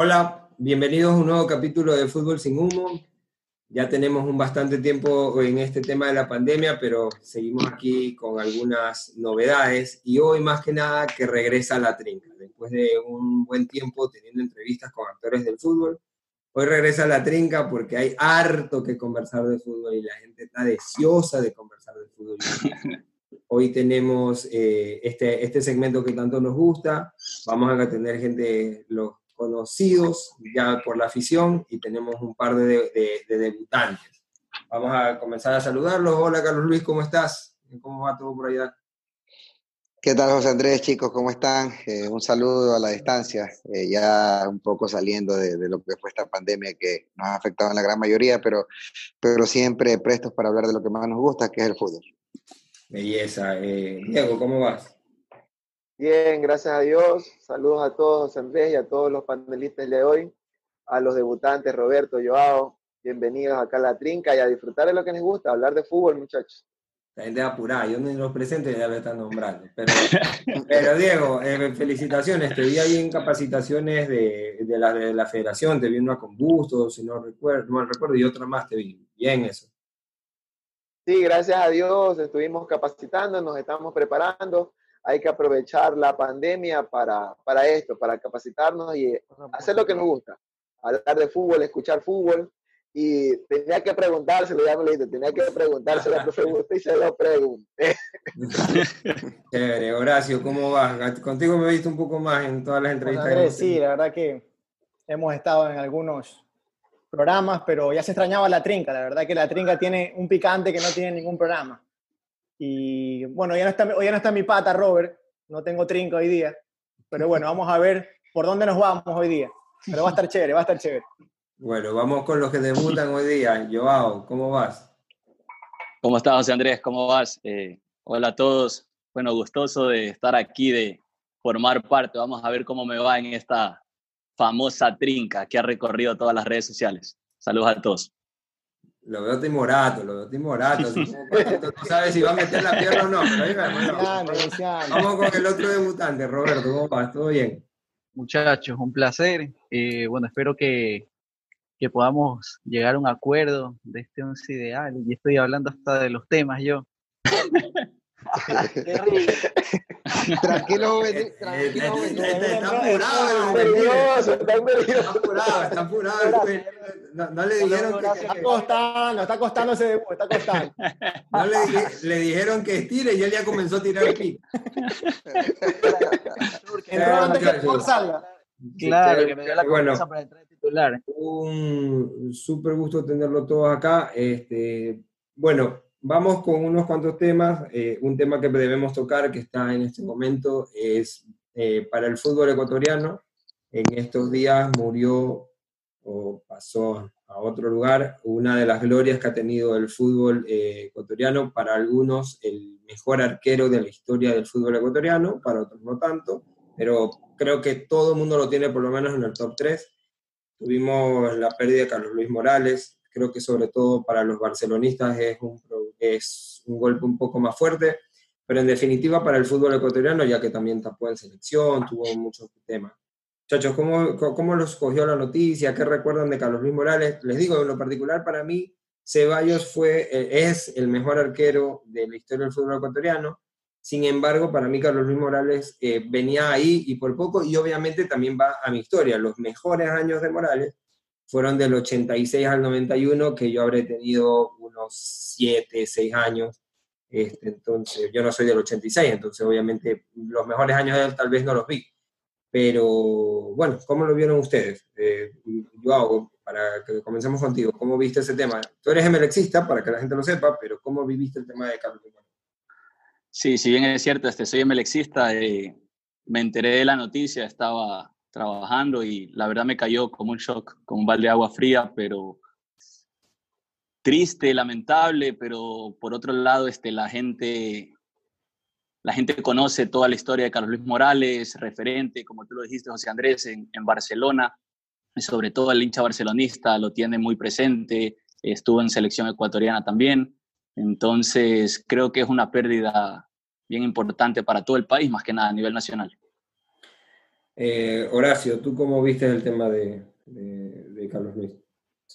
Hola, bienvenidos a un nuevo capítulo de Fútbol sin Humo. Ya tenemos un bastante tiempo en este tema de la pandemia, pero seguimos aquí con algunas novedades y hoy más que nada que regresa la trinca. Después de un buen tiempo teniendo entrevistas con actores del fútbol, hoy regresa la trinca porque hay harto que conversar de fútbol y la gente está deseosa de conversar de fútbol. Hoy tenemos eh, este, este segmento que tanto nos gusta. Vamos a tener gente, los conocidos ya por la afición y tenemos un par de, debutantes. Vamos a comenzar a saludarlos. Hola Carlos Luis, ¿cómo estás? ¿Cómo va todo por allá? ¿Qué tal José Andrés, chicos? ¿Cómo están? Eh, un saludo a la distancia, eh, ya un poco saliendo de, lo que fue esta pandemia que nos ha afectado en la gran mayoría, pero, pero siempre prestos para hablar de lo que más nos gusta, que es el fútbol. Belleza. Eh, Diego, ¿cómo vas? Bien, gracias a Dios. Saludos a todos, Andrés, y a todos los panelistas de hoy, a los debutantes, Roberto, Joao. Bienvenidos acá a la trinca y a disfrutar de lo que les gusta, hablar de fútbol, muchachos. La gente apurada, yo no los presento ya me están nombrando. Pero, pero Diego, eh, felicitaciones. Te vi ahí en capacitaciones de, de, la, de la federación, te vi una con Bustos, si no recuerdo, no recuerdo, y otra más te vi. Bien eso. Sí, gracias a Dios estuvimos capacitando, nos estamos preparando hay que aprovechar la pandemia para, para esto, para capacitarnos y hacer lo que nos gusta. Hablar de fútbol, escuchar fútbol. Y tenía que preguntárselo, ya me lo dije, tenía que preguntárselo a profe y se lo pregunté. Chévere, Horacio, ¿cómo vas? Contigo me he visto un poco más en todas las entrevistas. Andrés, sí, la verdad que hemos estado en algunos programas, pero ya se extrañaba la trinca. La verdad que la trinca tiene un picante que no tiene ningún programa. Y bueno, ya no está, hoy ya no está mi pata, Robert, no tengo trinco hoy día, pero bueno, vamos a ver por dónde nos vamos hoy día. Pero va a estar chévere, va a estar chévere. Bueno, vamos con los que debutan hoy día. Joao, ¿cómo vas? ¿Cómo estás, José Andrés? ¿Cómo vas? Eh, hola a todos. Bueno, gustoso de estar aquí, de formar parte. Vamos a ver cómo me va en esta famosa trinca que ha recorrido todas las redes sociales. Saludos a todos. Lo veo timorato, lo veo timorato. no sabes si va a meter la pierna o no, pero ahí vamos. Vamos con el otro debutante, Roberto. ¿Cómo vas? ¿Todo bien? Muchachos, un placer. Eh, bueno, espero que, que, podamos llegar a un acuerdo de este once ideal. Y estoy hablando hasta de los temas yo. tranquilo, tranquilo. Está apurado, está apurado, está apurado. No, le dijeron que, está costando, está costando ese está costando. No le, le, dijeron que estire y él ya comenzó a tirar el pico. Entró antes que el salga. Claro, que me dio la confianza para entrar titular. Un súper gusto tenerlo todos acá. Este, bueno, vamos con unos cuantos temas. Eh, un tema que debemos tocar, que está en este momento, es eh, para el fútbol ecuatoriano. En estos días murió o pasó a otro lugar una de las glorias que ha tenido el fútbol eh, ecuatoriano. Para algunos, el mejor arquero de la historia del fútbol ecuatoriano, para otros no tanto, pero creo que todo el mundo lo tiene por lo menos en el top 3. Tuvimos la pérdida de Carlos Luis Morales, creo que sobre todo para los barcelonistas es un, es un golpe un poco más fuerte, pero en definitiva para el fútbol ecuatoriano, ya que también tapó en selección, tuvo muchos temas. Muchachos, ¿cómo, ¿cómo los cogió la noticia? ¿Qué recuerdan de Carlos Luis Morales? Les digo, en lo particular para mí, Ceballos fue, eh, es el mejor arquero de la historia del fútbol ecuatoriano. Sin embargo, para mí Carlos Luis Morales eh, venía ahí y por poco, y obviamente también va a mi historia. Los mejores años de Morales fueron del 86 al 91, que yo habré tenido unos 7, 6 años. Este, entonces, yo no soy del 86, entonces obviamente los mejores años de él tal vez no los vi. Pero bueno, ¿cómo lo vieron ustedes? Eh, yo hago, para que comencemos contigo, ¿cómo viste ese tema? Tú eres emelexista, para que la gente lo sepa, pero ¿cómo viviste el tema de Carlos Sí, si bien es cierto, este, soy emelexista, eh, me enteré de la noticia, estaba trabajando y la verdad me cayó como un shock, como un balde de agua fría, pero triste, lamentable, pero por otro lado este, la, gente, la gente conoce toda la historia de Carlos Luis Morales, referente, como tú lo dijiste, José Andrés, en, en Barcelona, y sobre todo el hincha barcelonista lo tiene muy presente, estuvo en selección ecuatoriana también, entonces creo que es una pérdida bien importante para todo el país, más que nada a nivel nacional. Eh, Horacio, ¿tú cómo viste el tema de, Carlos Luis?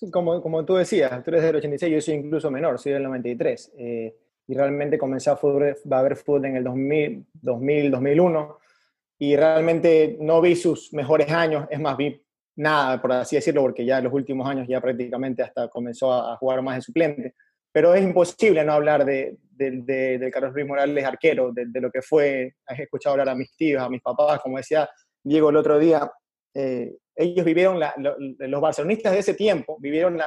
Como, como tú decías, tú eres del 86, yo soy incluso menor, soy del 93. Eh, y realmente comencé a, a ver fútbol en el 2000, 2000, 2001 y realmente no vi sus mejores años, es más, vi nada, por así decirlo, porque ya en los últimos años ya prácticamente hasta comenzó a, jugar más de suplente. Pero es imposible no hablar de, de, Carlos Luis Morales, arquero, de, lo que fue, has escuchado hablar a mis tíos, a mis papás, como decía Diego el otro día, eh, ellos vivieron, los barcelonistas de ese tiempo, vivieron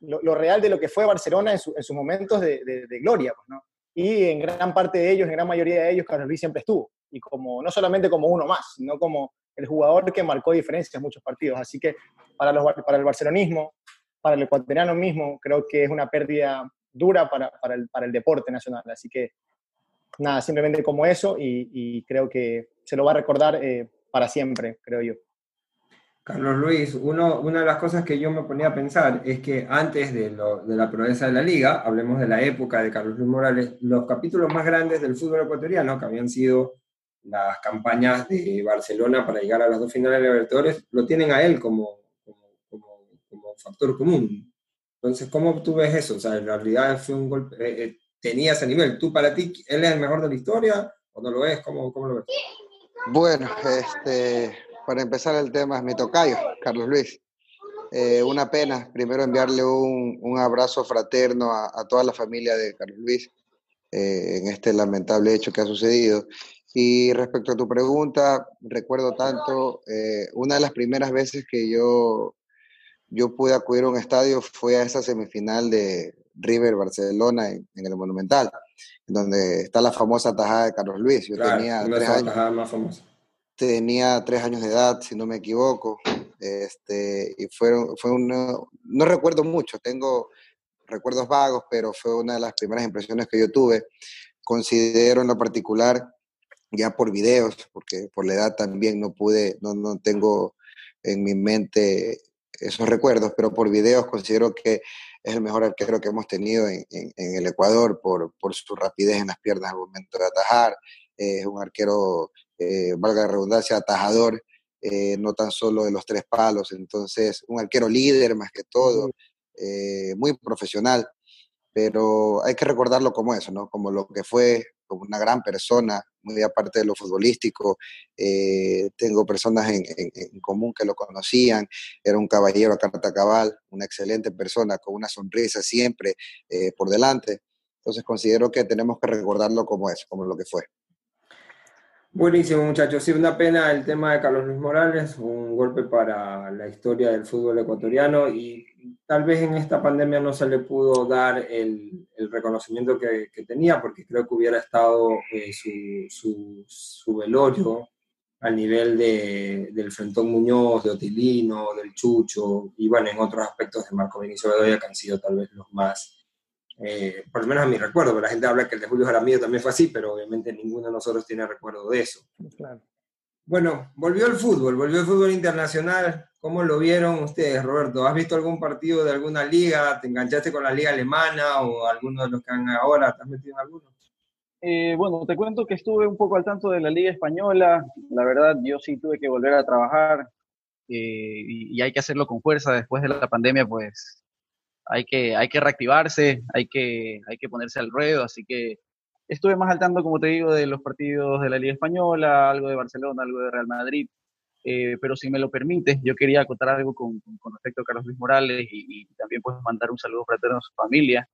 lo, real de lo que fue Barcelona en, sus momentos de, gloria, pues, ¿no? Y en gran parte de ellos, en gran mayoría de ellos, Carlos Luis siempre estuvo. Y como, no solamente como uno más, sino como el jugador que marcó diferencias en muchos partidos. Así que para, los, para el barcelonismo, para el ecuatoriano mismo, creo que es una pérdida dura para, para, el, para el, deporte nacional. Así que nada, simplemente como eso y, creo que se lo va a recordar eh, para siempre, creo yo. Carlos Luis, uno, una de las cosas que yo me ponía a pensar es que antes de, de, la proeza de la liga, hablemos de la época de Carlos Luis Morales, los capítulos más grandes del fútbol ecuatoriano, que habían sido las campañas de Barcelona para llegar a las dos finales de Libertadores, lo tienen a él como, como, como, factor común. Entonces, ¿cómo tú ves eso? O sea, en realidad fue un golpe, eh, eh, tenía ese nivel. ¿Tú para ti, él es el mejor de la historia o no lo es? ¿Cómo, cómo lo ves? Bueno, este, para empezar el tema es mi tocayo, Carlos Luis. Eh, una pena, primero enviarle un, un abrazo fraterno a, toda la familia de Carlos Luis eh, en este lamentable hecho que ha sucedido. Y respecto a tu pregunta, recuerdo tanto, eh, una de las primeras veces que yo, yo pude acudir a un estadio fue a esa semifinal de River Barcelona en, el Monumental, donde está la famosa tajada de Carlos Luis. Yo tenía tres años. Más famosa tenía tres años de edad, si no me equivoco, este, y fueron, fue uno, no recuerdo mucho, tengo recuerdos vagos, pero fue una de las primeras impresiones que yo tuve. Considero en lo particular, ya por videos, porque por la edad también no pude, no, no tengo en mi mente esos recuerdos, pero por videos considero que es el mejor arquero que hemos tenido en, en, el Ecuador por, por, su rapidez en las piernas al momento de atajar. es un arquero eh, valga la redundancia, atajador, eh, no tan solo de los tres palos. Entonces, un arquero líder más que todo, eh, muy profesional, pero hay que recordarlo como eso, ¿no? Como lo que fue, como una gran persona, muy aparte de lo futbolístico. tengo personas en, común que lo conocían, era un caballero a carta cabal, una excelente persona, con una sonrisa siempre por delante. Entonces considero que tenemos que recordarlo como eso, como lo que fue. Buenísimo, muchachos. Sí, una pena el tema de Carlos Luis Morales, un golpe para la historia del fútbol ecuatoriano y tal vez en esta pandemia no se le pudo dar el, reconocimiento que, tenía, porque creo que hubiera estado eh, su, su, velorio al nivel de, del Frentón Muñoz, de Otilino, del Chucho y bueno, en otros aspectos de Marco Vinicio Bedoya que han sido tal vez los más eh, por lo menos a mi recuerdo, pero la gente habla que el de Julio Jaramillo también fue así, pero obviamente ninguno de nosotros tiene recuerdo de eso. Bueno, volvió el fútbol, volvió el fútbol internacional. ¿Cómo lo vieron ustedes, Roberto? ¿Has visto algún partido de alguna liga? ¿Te enganchaste con la liga alemana o alguno de los que han ahora? ¿Te has metido en alguno? Eh, bueno, te cuento que estuve un poco al tanto de la liga española. La verdad, yo sí tuve que volver a trabajar eh, y, y, hay que hacerlo con fuerza. Después de la pandemia, pues hay que, hay que reactivarse, hay que, hay que ponerse al ruedo, así que estuve más al tanto, como te digo, de los partidos de la Liga Española, algo de Barcelona, algo de Real Madrid, eh, pero si me lo permite, yo quería contar algo con, con, respecto a Carlos Luis Morales y, también pues mandar un saludo fraterno a su familia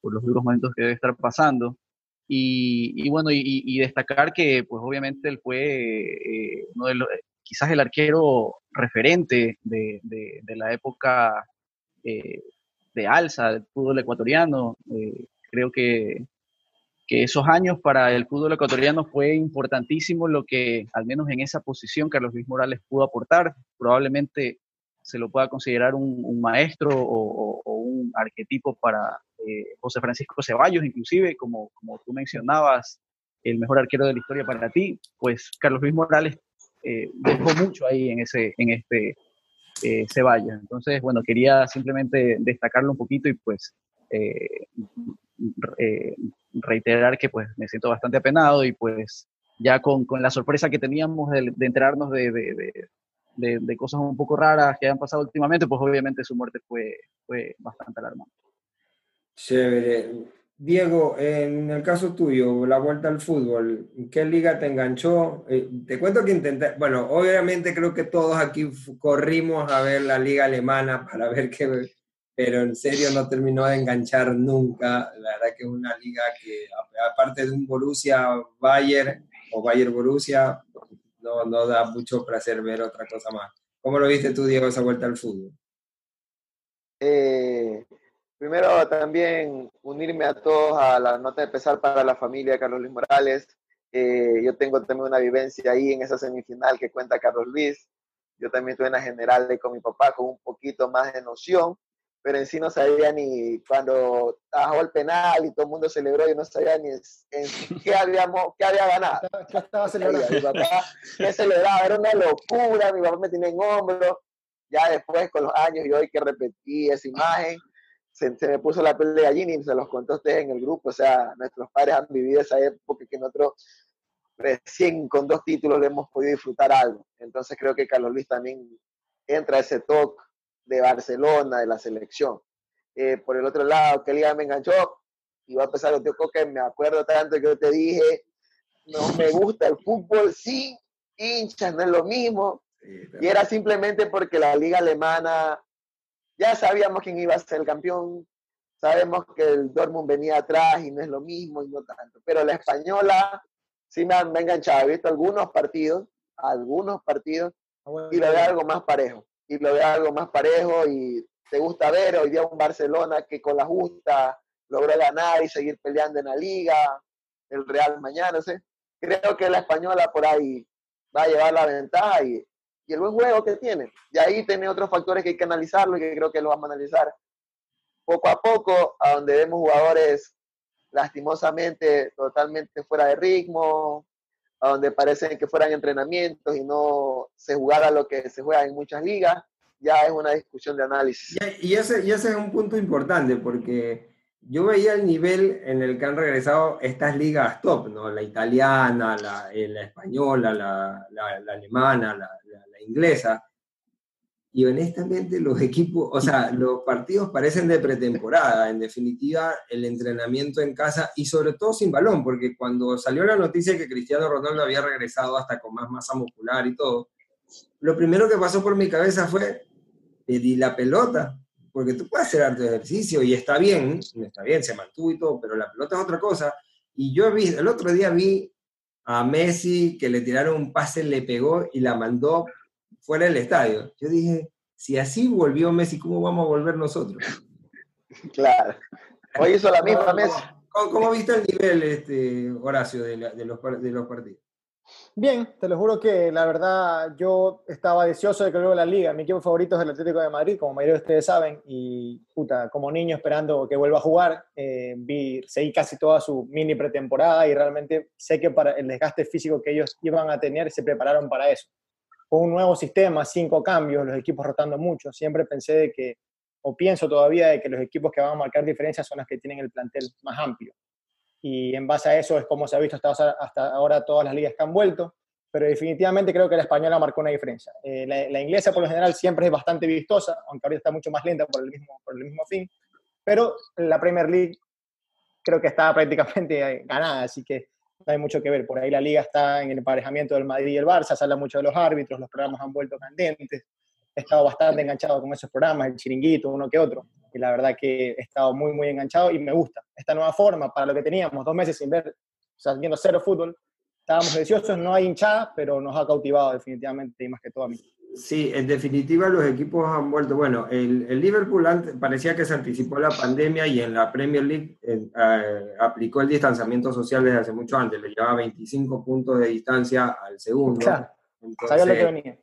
por los duros momentos que debe estar pasando. Y, y bueno, y, destacar que pues obviamente él fue eh, uno de los, quizás el arquero referente de, de, de la época eh, de alza del fútbol ecuatoriano. Eh, creo que, que, esos años para el fútbol ecuatoriano fue importantísimo lo que, al menos en esa posición, Carlos Luis Morales pudo aportar. Probablemente se lo pueda considerar un, maestro o, un arquetipo para eh, José Francisco Ceballos, inclusive, como, como tú mencionabas, el mejor arquero de la historia para ti, pues Carlos Luis Morales eh, dejó mucho ahí en, ese, en este eh, se vaya. Entonces, bueno, quería simplemente destacarlo un poquito y pues eh, eh, reiterar que pues me siento bastante apenado y pues ya con, con la sorpresa que teníamos de, de enterarnos de, de, de, cosas un poco raras que han pasado últimamente, pues obviamente su muerte fue, fue bastante alarmante. Chévere. Diego, en el caso tuyo, la vuelta al fútbol, ¿qué liga te enganchó? Eh, te cuento que intenté, bueno, obviamente creo que todos aquí corrimos a ver la liga alemana para ver qué, pero en serio no terminó de enganchar nunca. La verdad que es una liga que, aparte de un Borussia Bayern o Bayern Borussia, no, no da mucho placer ver otra cosa más. ¿Cómo lo viste tú, Diego, esa vuelta al fútbol? Eh, Primero también unirme a todos a la nota de pesar para la familia de Carlos Luis Morales. Eh, yo tengo también una vivencia ahí en esa semifinal que cuenta Carlos Luis. Yo también estuve en la general con mi papá con un poquito más de noción, pero en sí no sabía ni cuando bajó el penal y todo el mundo celebró, yo no sabía ni en qué, habíamos, qué había ganado. ¿Qué estaba celebrando? Mi papá, ¿qué celebraba? Era una locura, mi papá me tenía en hombro. Ya después, con los años, yo hoy que repetí esa imagen se, me puso la piel de gallina y se los contó a ustedes en el grupo. O sea, nuestros padres han vivido esa época que nosotros recién con dos títulos le hemos podido disfrutar algo. Entonces creo que Carlos Luis también entra a ese toque de Barcelona, de la selección. Eh, por el otro lado, que liga me enganchó, y va a empezar lo tío que me acuerdo tanto que yo te dije, no me gusta el fútbol, sí, hinchas, no es lo mismo. y era simplemente porque la liga alemana ya sabíamos quién iba a ser el campeón, sabemos que el Dortmund venía atrás y no es lo mismo y no tanto, pero la española sí me ha, enganchado, he visto algunos partidos, algunos partidos, ah, y lo veo algo más parejo, y lo veo algo más parejo y te gusta ver hoy día un Barcelona que con la justa logró ganar y seguir peleando en la liga, el Real mañana, no sé. Creo que la española por ahí va a llevar la ventaja y y el buen juego que tiene. Y ahí tiene otros factores que hay que analizarlo y que creo que lo vamos a analizar poco a poco, a donde vemos jugadores lastimosamente totalmente fuera de ritmo, a donde parecen que fueran entrenamientos y no se jugara lo que se juega en muchas ligas, ya es una discusión de análisis. Y, ese, y ese es un punto importante porque yo veía el nivel en el que han regresado estas ligas top, ¿no? La italiana, la, eh, la española, la, la, alemana, la, inglesa. Y honestamente los equipos, o sea, los partidos parecen de pretemporada, en definitiva el entrenamiento en casa y sobre todo sin balón, porque cuando salió la noticia que Cristiano Ronaldo había regresado hasta con más masa muscular y todo, lo primero que pasó por mi cabeza fue pedir la pelota, porque tú puedes hacer harto ejercicio y está bien, está bien, se mantuvo y todo, pero la pelota es otra cosa. Y yo vi, el otro día vi a Messi que le tiraron un pase, le pegó y la mandó fuera del estadio. Yo dije, si así volvió Messi, ¿cómo vamos a volver nosotros? Claro. Hoy hizo la misma Messi. ¿Cómo, viste el nivel, este, Horacio, de, los, de los partidos? Bien, te lo juro que la verdad yo estaba deseoso de que vuelva la liga. Mi equipo favorito es el Atlético de Madrid, como mayoría de ustedes saben, y puta, como niño esperando que vuelva a jugar, eh, vi, seguí casi toda su mini pretemporada y realmente sé que para el desgaste físico que ellos iban a tener se prepararon para eso. Con un nuevo sistema, cinco cambios, los equipos rotando mucho, siempre pensé de que, o pienso todavía de que los equipos que van a marcar diferencias son los que tienen el plantel más amplio y en base a eso es como se ha visto hasta, ahora todas las ligas que han vuelto, pero definitivamente creo que la española marcó una diferencia. Eh, la, inglesa por lo general siempre es bastante vistosa, aunque ahorita está mucho más lenta por el mismo, por el mismo fin, pero la Premier League creo que está prácticamente ganada, así que hay mucho que ver. Por ahí la liga está en el emparejamiento del Madrid y el Barça, se habla mucho de los árbitros, los programas han vuelto candentes, he estado bastante enganchado con esos programas, el chiringuito, uno que otro y la verdad que he estado muy, muy enganchado y me gusta esta nueva forma para lo que teníamos, dos meses sin ver, o sea, cero fútbol. Estábamos deseosos, no hay hinchada, pero nos ha cautivado definitivamente y más que todo a mí. Sí, en definitiva los equipos han vuelto, bueno, el, el Liverpool parecía que se anticipó la pandemia y en la Premier League eh, aplicó el distanciamiento social desde hace mucho antes, le llevaba 25 puntos de distancia al segundo. Claro, sabía lo que venía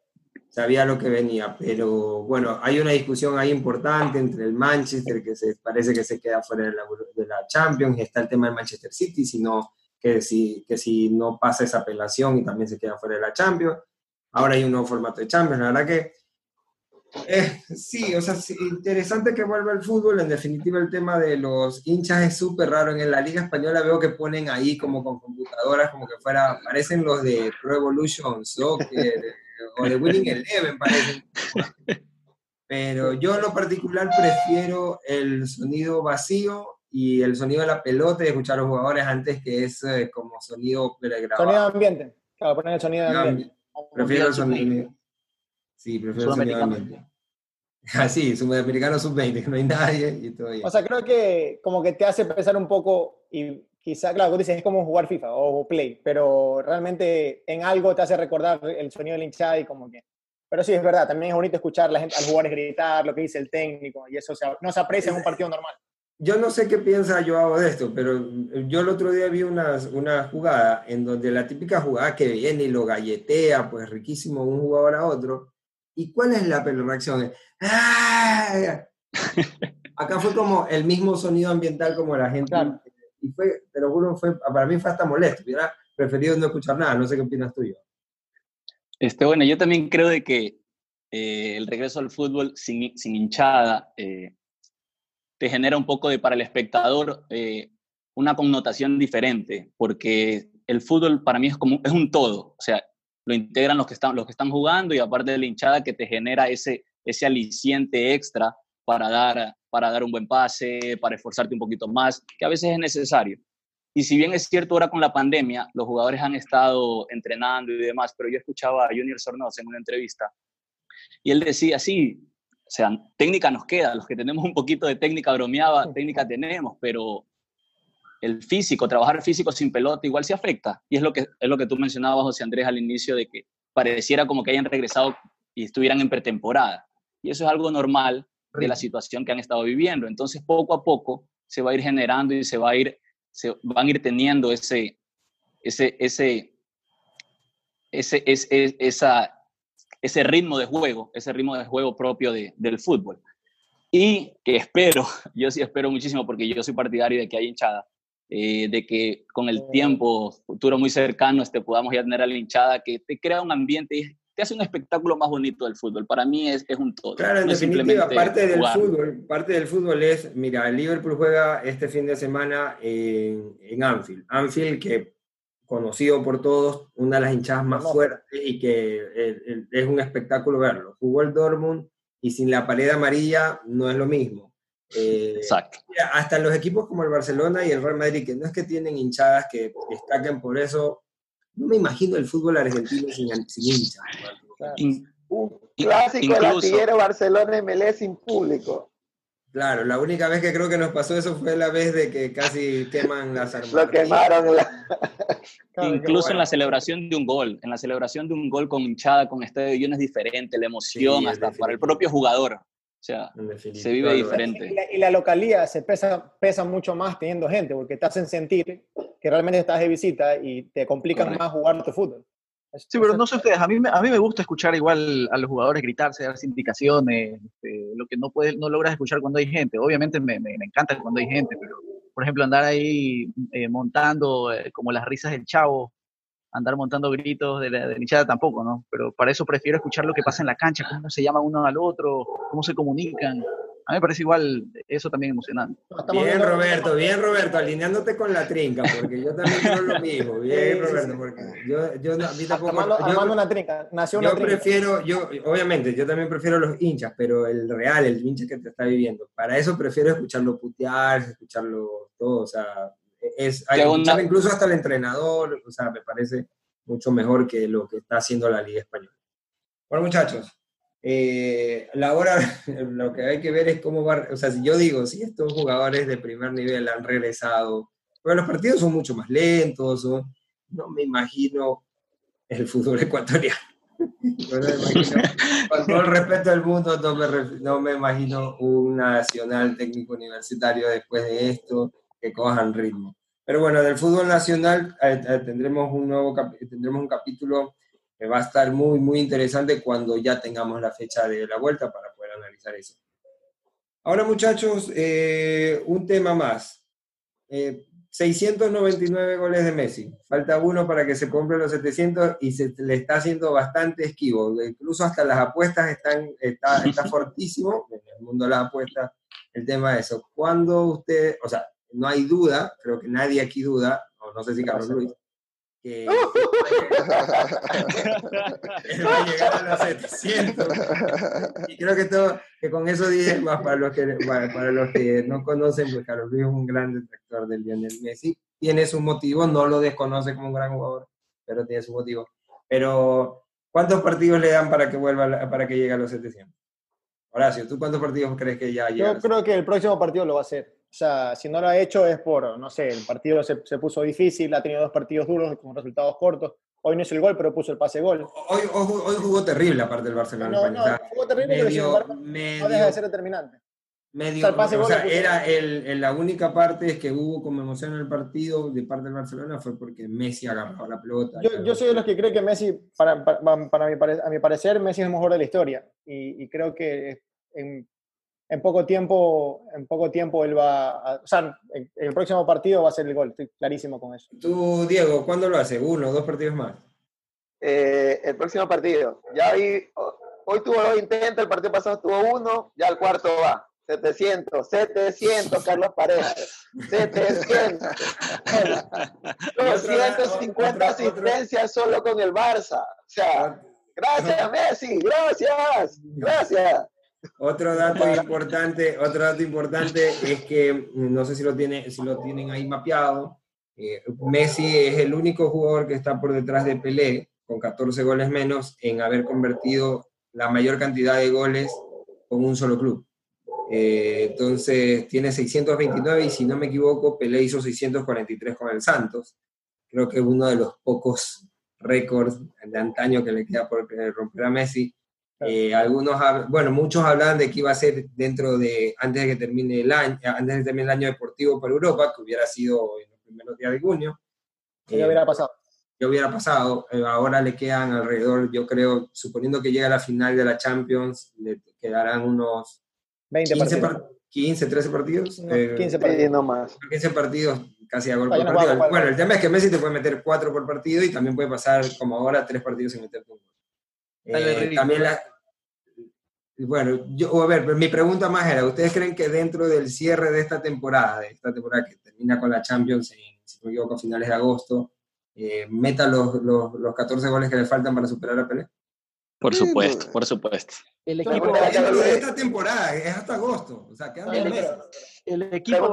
sabía lo que venía, pero bueno, hay una discusión ahí importante entre el Manchester, que se, parece que se queda fuera de la, de la Champions, y está el tema del Manchester City, sino que si, que si no pasa esa apelación y también se queda fuera de la Champions. Ahora hay un nuevo formato de Champions, la verdad que Eh, sí, o sea, interesante que vuelva el fútbol. En definitiva, el tema de los hinchas es súper raro. En la Liga Española veo que ponen ahí como con computadoras, como que fuera, parecen los de Pro Evolution Soccer o de Winning Eleven, parecen. Pero yo en lo particular prefiero el sonido vacío y el sonido de la pelota y escuchar a los jugadores antes que ese como sonido pregrabado. Sonido ambiente. Claro, poner el sonido de ambiente. Prefiero el sonido. Sí, prefiero el sonido de ambiente. Ah, sí, sudamericano sub-20, que no hay nadie y todo O sea, creo que como que te hace pensar un poco y quizá, claro, tú dices, es como jugar FIFA o Play, pero realmente en algo te hace recordar el sonido del hinchada y como que pero sí, es verdad, también es bonito escuchar a, la gente, a los jugadores gritar, lo que dice el técnico, y eso no se aprecia en un partido normal. Yo no sé qué piensa Joao de esto, pero yo el otro día vi una, una jugada en donde la típica jugada que viene y lo galletea, pues riquísimo un jugador a otro. ¿Y cuál es la reacción? ¡Ah! Acá fue como el mismo sonido ambiental como la gente. Y fue, te lo juro, fue, para mí fue hasta molesto. Hubiera preferido no escuchar nada. No sé qué opinas tú, yo. Este, bueno, yo también creo de que eh, el regreso al fútbol sin, hinchada eh, te genera un poco de para el espectador eh, una connotación diferente, porque el fútbol para mí es como es un todo, o sea, lo integran los que están los que están jugando y aparte de la hinchada que te genera ese ese aliciente extra para dar para dar un buen pase, para esforzarte un poquito más, que a veces es necesario. Y si bien es cierto, ahora con la pandemia, los jugadores han estado entrenando y demás, pero yo escuchaba a Junior Sornoz en una entrevista y él decía, sí, o sea, técnica nos queda, los que tenemos un poquito de técnica bromeaba, técnica tenemos, pero el físico, trabajar físico sin pelota igual se afecta. Y es lo que, es lo que tú mencionabas, José Andrés, al inicio, de que pareciera como que hayan regresado y estuvieran en pretemporada. Y eso es algo normal de la situación que han estado viviendo. Entonces, poco a poco se va a ir generando y se va a ir se van a ir teniendo ese, ese, ese, ese, ese, esa, ese ritmo de juego, ese ritmo de juego propio de, del fútbol. Y que espero, yo sí espero muchísimo porque yo soy partidario de que haya hinchada, eh, de que con el tiempo futuro muy cercano este, podamos ya tener a la hinchada que te crea un ambiente te hace un espectáculo más bonito del fútbol. Para mí es, es un todo. Claro, en definitiva, parte del fútbol, parte del fútbol es, mira, el Liverpool juega este fin de semana en, en Anfield. Anfield que conocido por todos, una de las hinchadas más fuertes y que es un espectáculo verlo. Jugó el Dortmund y sin la pared amarilla no es lo mismo. Eh, Exacto. Hasta los equipos como el Barcelona y el Real Madrid, que no es que tienen hinchadas que destaquen por eso, no me imagino el fútbol argentino sin, hinchas. Un clásico del artillero Barcelona MLE sin público. Claro, la única vez que creo que nos pasó eso fue la vez de que casi queman las armas. Lo quemaron. Incluso en la celebración de un gol, en la celebración de un gol con hinchada, con estadio es diferente, la emoción, hasta para el propio jugador. O sea, se vive diferente. Y la, localidad se pesa, pesa mucho más teniendo gente, porque te hacen sentir que realmente estás de visita y te complican más jugar tu fútbol. Sí, pero no sé ustedes, a mí, a mí me gusta escuchar igual a los jugadores gritarse, darse indicaciones, este, lo que no, puedes, no logras escuchar cuando hay gente. Obviamente me, me, encanta cuando hay gente, pero por ejemplo andar ahí eh, montando eh, como las risas del chavo, andar montando gritos de la de tampoco, ¿no? Pero para eso prefiero escuchar lo que pasa en la cancha, cómo se llaman uno al otro, cómo se comunican. A mí me parece igual eso también emocionante. Bien, Roberto, bien, Roberto, alineándote con la trinca, porque yo también quiero lo mismo. Bien, Roberto, porque yo, yo a mí tampoco. Armando, una trinca, nació una yo prefiero, yo, obviamente, yo también prefiero los hinchas, pero el real, el hincha que te está viviendo, para eso prefiero escucharlo putear, escucharlo todo, o sea, es, hay, incluso hasta el entrenador, o sea, me parece mucho mejor que lo que está haciendo la Liga Española. Bueno, muchachos, eh, la hora, lo que hay que ver es cómo va, o sea, si yo digo, si estos jugadores de primer nivel han regresado, pero los partidos son mucho más lentos, no me imagino el fútbol ecuatoriano. con todo el respeto del mundo, no me, no me imagino un nacional técnico universitario después de esto que cojan ritmo. Pero bueno, del fútbol nacional eh, eh, tendremos un nuevo tendremos un capítulo que va a estar muy, muy interesante cuando ya tengamos la fecha de la vuelta para poder analizar eso. Ahora, muchachos, eh, un tema más. 699 goles de Messi. Falta uno para que se compre los 700 y se le está haciendo bastante esquivo. Incluso hasta las apuestas están, está, está fortísimo en el mundo de las apuestas el tema de eso. Cuando usted, o sea, no hay duda, creo que nadie aquí duda, o no sé si Carlos Luis, que él va a llegar a los 700. Y creo que, todo, que con eso dije, más para los que, para, los que no conocen, pues Carlos Luis es un gran detractor del Lionel Messi. Tiene su motivo, no lo desconoce como un gran jugador, pero tiene su motivo. Pero, ¿cuántos partidos le dan para que vuelva, para que llegue a los 700? Horacio, ¿tú cuántos partidos crees que ya llega? Yo creo que el próximo partido lo va a hacer. O sea, si no lo ha hecho es por, no sé, el partido se, se puso difícil, ha tenido dos partidos duros con resultados cortos. Hoy no es el gol, pero puso el pase gol. Hoy, hoy, jugó terrible, aparte del Barcelona. No, no, jugó terrible, pero sin embargo, no deja de ser determinante. Medio, o sea, o sea era el, la única parte que hubo como emoción en el partido de parte del Barcelona fue porque Messi agarró la pelota. Yo, yo soy de los que cree que Messi, para, para, para mi, a mi parecer, Messi es el mejor de la historia. Y, y creo que en, en poco tiempo, en poco tiempo él va a, o sea, el, próximo partido va a ser el gol, estoy clarísimo con eso. Tú, Diego, ¿cuándo lo hace? ¿Uno, dos partidos más? Eh, el próximo partido. Ya hoy, hoy tuvo dos intentos, el partido pasado tuvo uno, ya el cuarto va. 700, 700, Carlos Paredes. 700. 250 asistencias solo con el Barça. O sea, gracias Messi, gracias, gracias. Otro dato importante, otro dato importante es que mm, no sé si lo tiene, si lo tienen ahí mapeado. Eh, Messi es el único jugador que está por detrás de Pelé con 14 goles menos en haber convertido la mayor cantidad de goles con un solo club. Eh, entonces tiene 629 y si no me equivoco, Pelé hizo 643 con el Santos. Creo que es uno de los pocos récords de antaño que le queda por romper a Messi. Eh, algunos, bueno, muchos hablan de que iba a ser dentro de, antes de que termine el año, antes de que termine el año deportivo para Europa, que hubiera sido en los primeros días de junio. ¿Qué hubiera pasado? ¿Qué hubiera pasado? Eh, ahora le quedan alrededor, yo creo, suponiendo que llegue a la final de la Champions, le quedarán unos 20 15, partidos. 15, 13 partidos. 15 eh, partidos no más. 15 partidos, casi a gol por partido. bueno, el tema es que Messi te puede meter 4 por partido y también puede pasar, como ahora, 3 partidos sin meter un gol. Eh, también la, bueno, yo, a ver, mi pregunta más era, ¿ustedes creen que dentro del cierre de esta temporada, de esta temporada que termina con la Champions, en, si no me equivoco, a finales de agosto, eh, meta los, los, los, 14 goles que le faltan para superar a Pelé? Por supuesto, por supuesto. El equipo de esta temporada es hasta agosto, o sea, quedan el, el equipo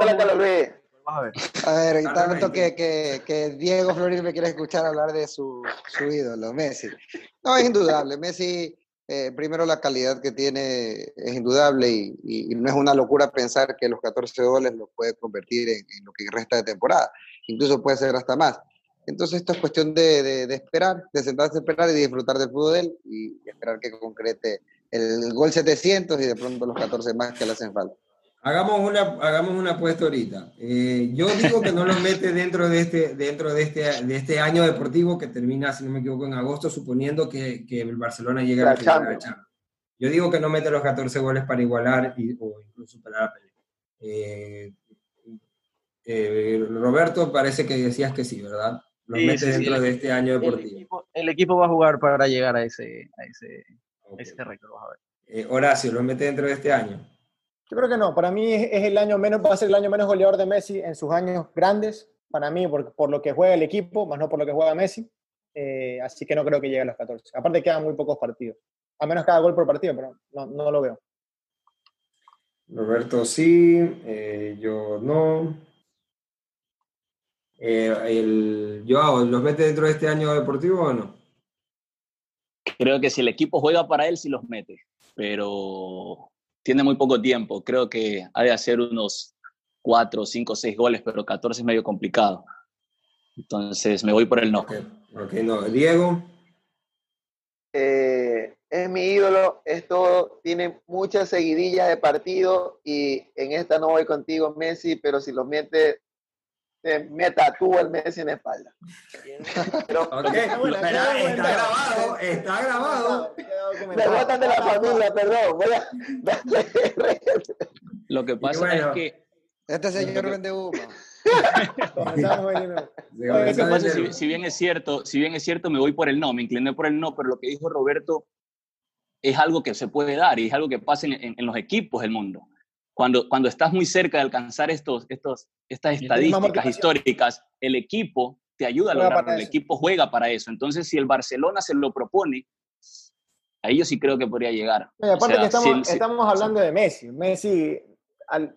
a ver. A ver, tanto que, que, que, Diego Florir me quiere escuchar hablar de su, su ídolo, Messi. No, es indudable. Messi, eh, primero la calidad que tiene es indudable y, y, no es una locura pensar que los 14 goles los puede convertir en, lo que resta de temporada. Incluso puede ser hasta más. Entonces esto es cuestión de, de, de esperar, de sentarse a esperar y disfrutar del fútbol y esperar que concrete el gol 700 y de pronto los 14 más que le hacen falta. Hagamos una, hagamos una apuesta ahorita. Eh, yo digo que no los mete dentro de este, dentro de este, de este año deportivo que termina, si no me equivoco, en agosto, suponiendo que, que el Barcelona llegue a la final Yo digo que no mete los 14 goles para igualar y, o incluso superar a Pelé. Eh, eh, Roberto, parece que decías que sí, ¿verdad? Los mete dentro de este año deportivo. El equipo, el equipo, va a jugar para llegar a ese, a ese, okay. ese récord. Horacio, ¿los mete dentro de este año? Yo creo que no. Para mí es el año menos, va a ser el año menos goleador de Messi en sus años grandes. Para mí, por, por lo que juega el equipo, más no por lo que juega Messi. Eh, así que no creo que llegue a los 14. Aparte quedan muy pocos partidos. A menos cada gol por partido, pero no, no lo veo. Roberto sí, eh, yo no. Eh, el, Joao, ¿los mete dentro de este año deportivo o no? Creo que si el equipo juega para él, sí los mete. Pero tiene muy poco tiempo. Creo que ha de hacer unos 4, 5, 6 goles, pero 14 es medio complicado. Entonces me voy por el no. Okay. no. Diego. Eh, es mi ídolo, esto tiene muchas seguidillas de partido y en esta no voy contigo, Messi, pero si los mete me tatúa el Messi en la espalda. Pero, okay. está, grabado, está grabado. Me de la familia, perdón. Voy a... Lo que pasa bueno, es que... Este señor vende humo. si, bien es cierto, si bien es cierto, me voy por el no, me incliné por el no, pero lo que dijo Roberto es algo que se puede dar y es algo que pasa en, los equipos del mundo. Cuando, cuando estás muy cerca de alcanzar estos, estos, estas estadísticas históricas, el equipo te ayuda a lograrlo, el equipo juega para eso. Entonces, si el Barcelona se lo propone, ahí yo sí creo que podría llegar. aparte que estamos, estamos hablando de Messi. Messi al,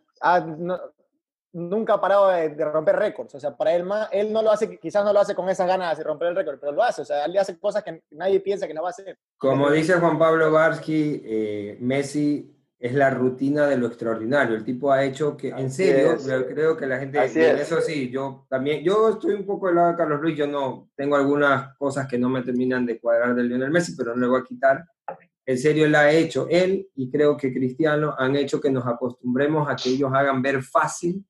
nunca ha parado de, romper récords. O sea, para él, él no lo hace, quizás no lo hace con esas ganas de romper el récord, pero lo hace. O sea, él hace cosas que nadie piensa que no va a hacer. Como dice Juan Pablo Barsky, eh, Messi es la rutina de lo extraordinario. El tipo ha hecho que, en serio, creo que la gente, eso sí, yo también, yo estoy un poco del lado de Carlos Luis, yo no, tengo algunas cosas que no me terminan de cuadrar del Lionel Messi, pero no le voy a quitar. En serio, él ha hecho, él y creo que Cristiano han hecho que nos acostumbremos a que ellos hagan ver fácil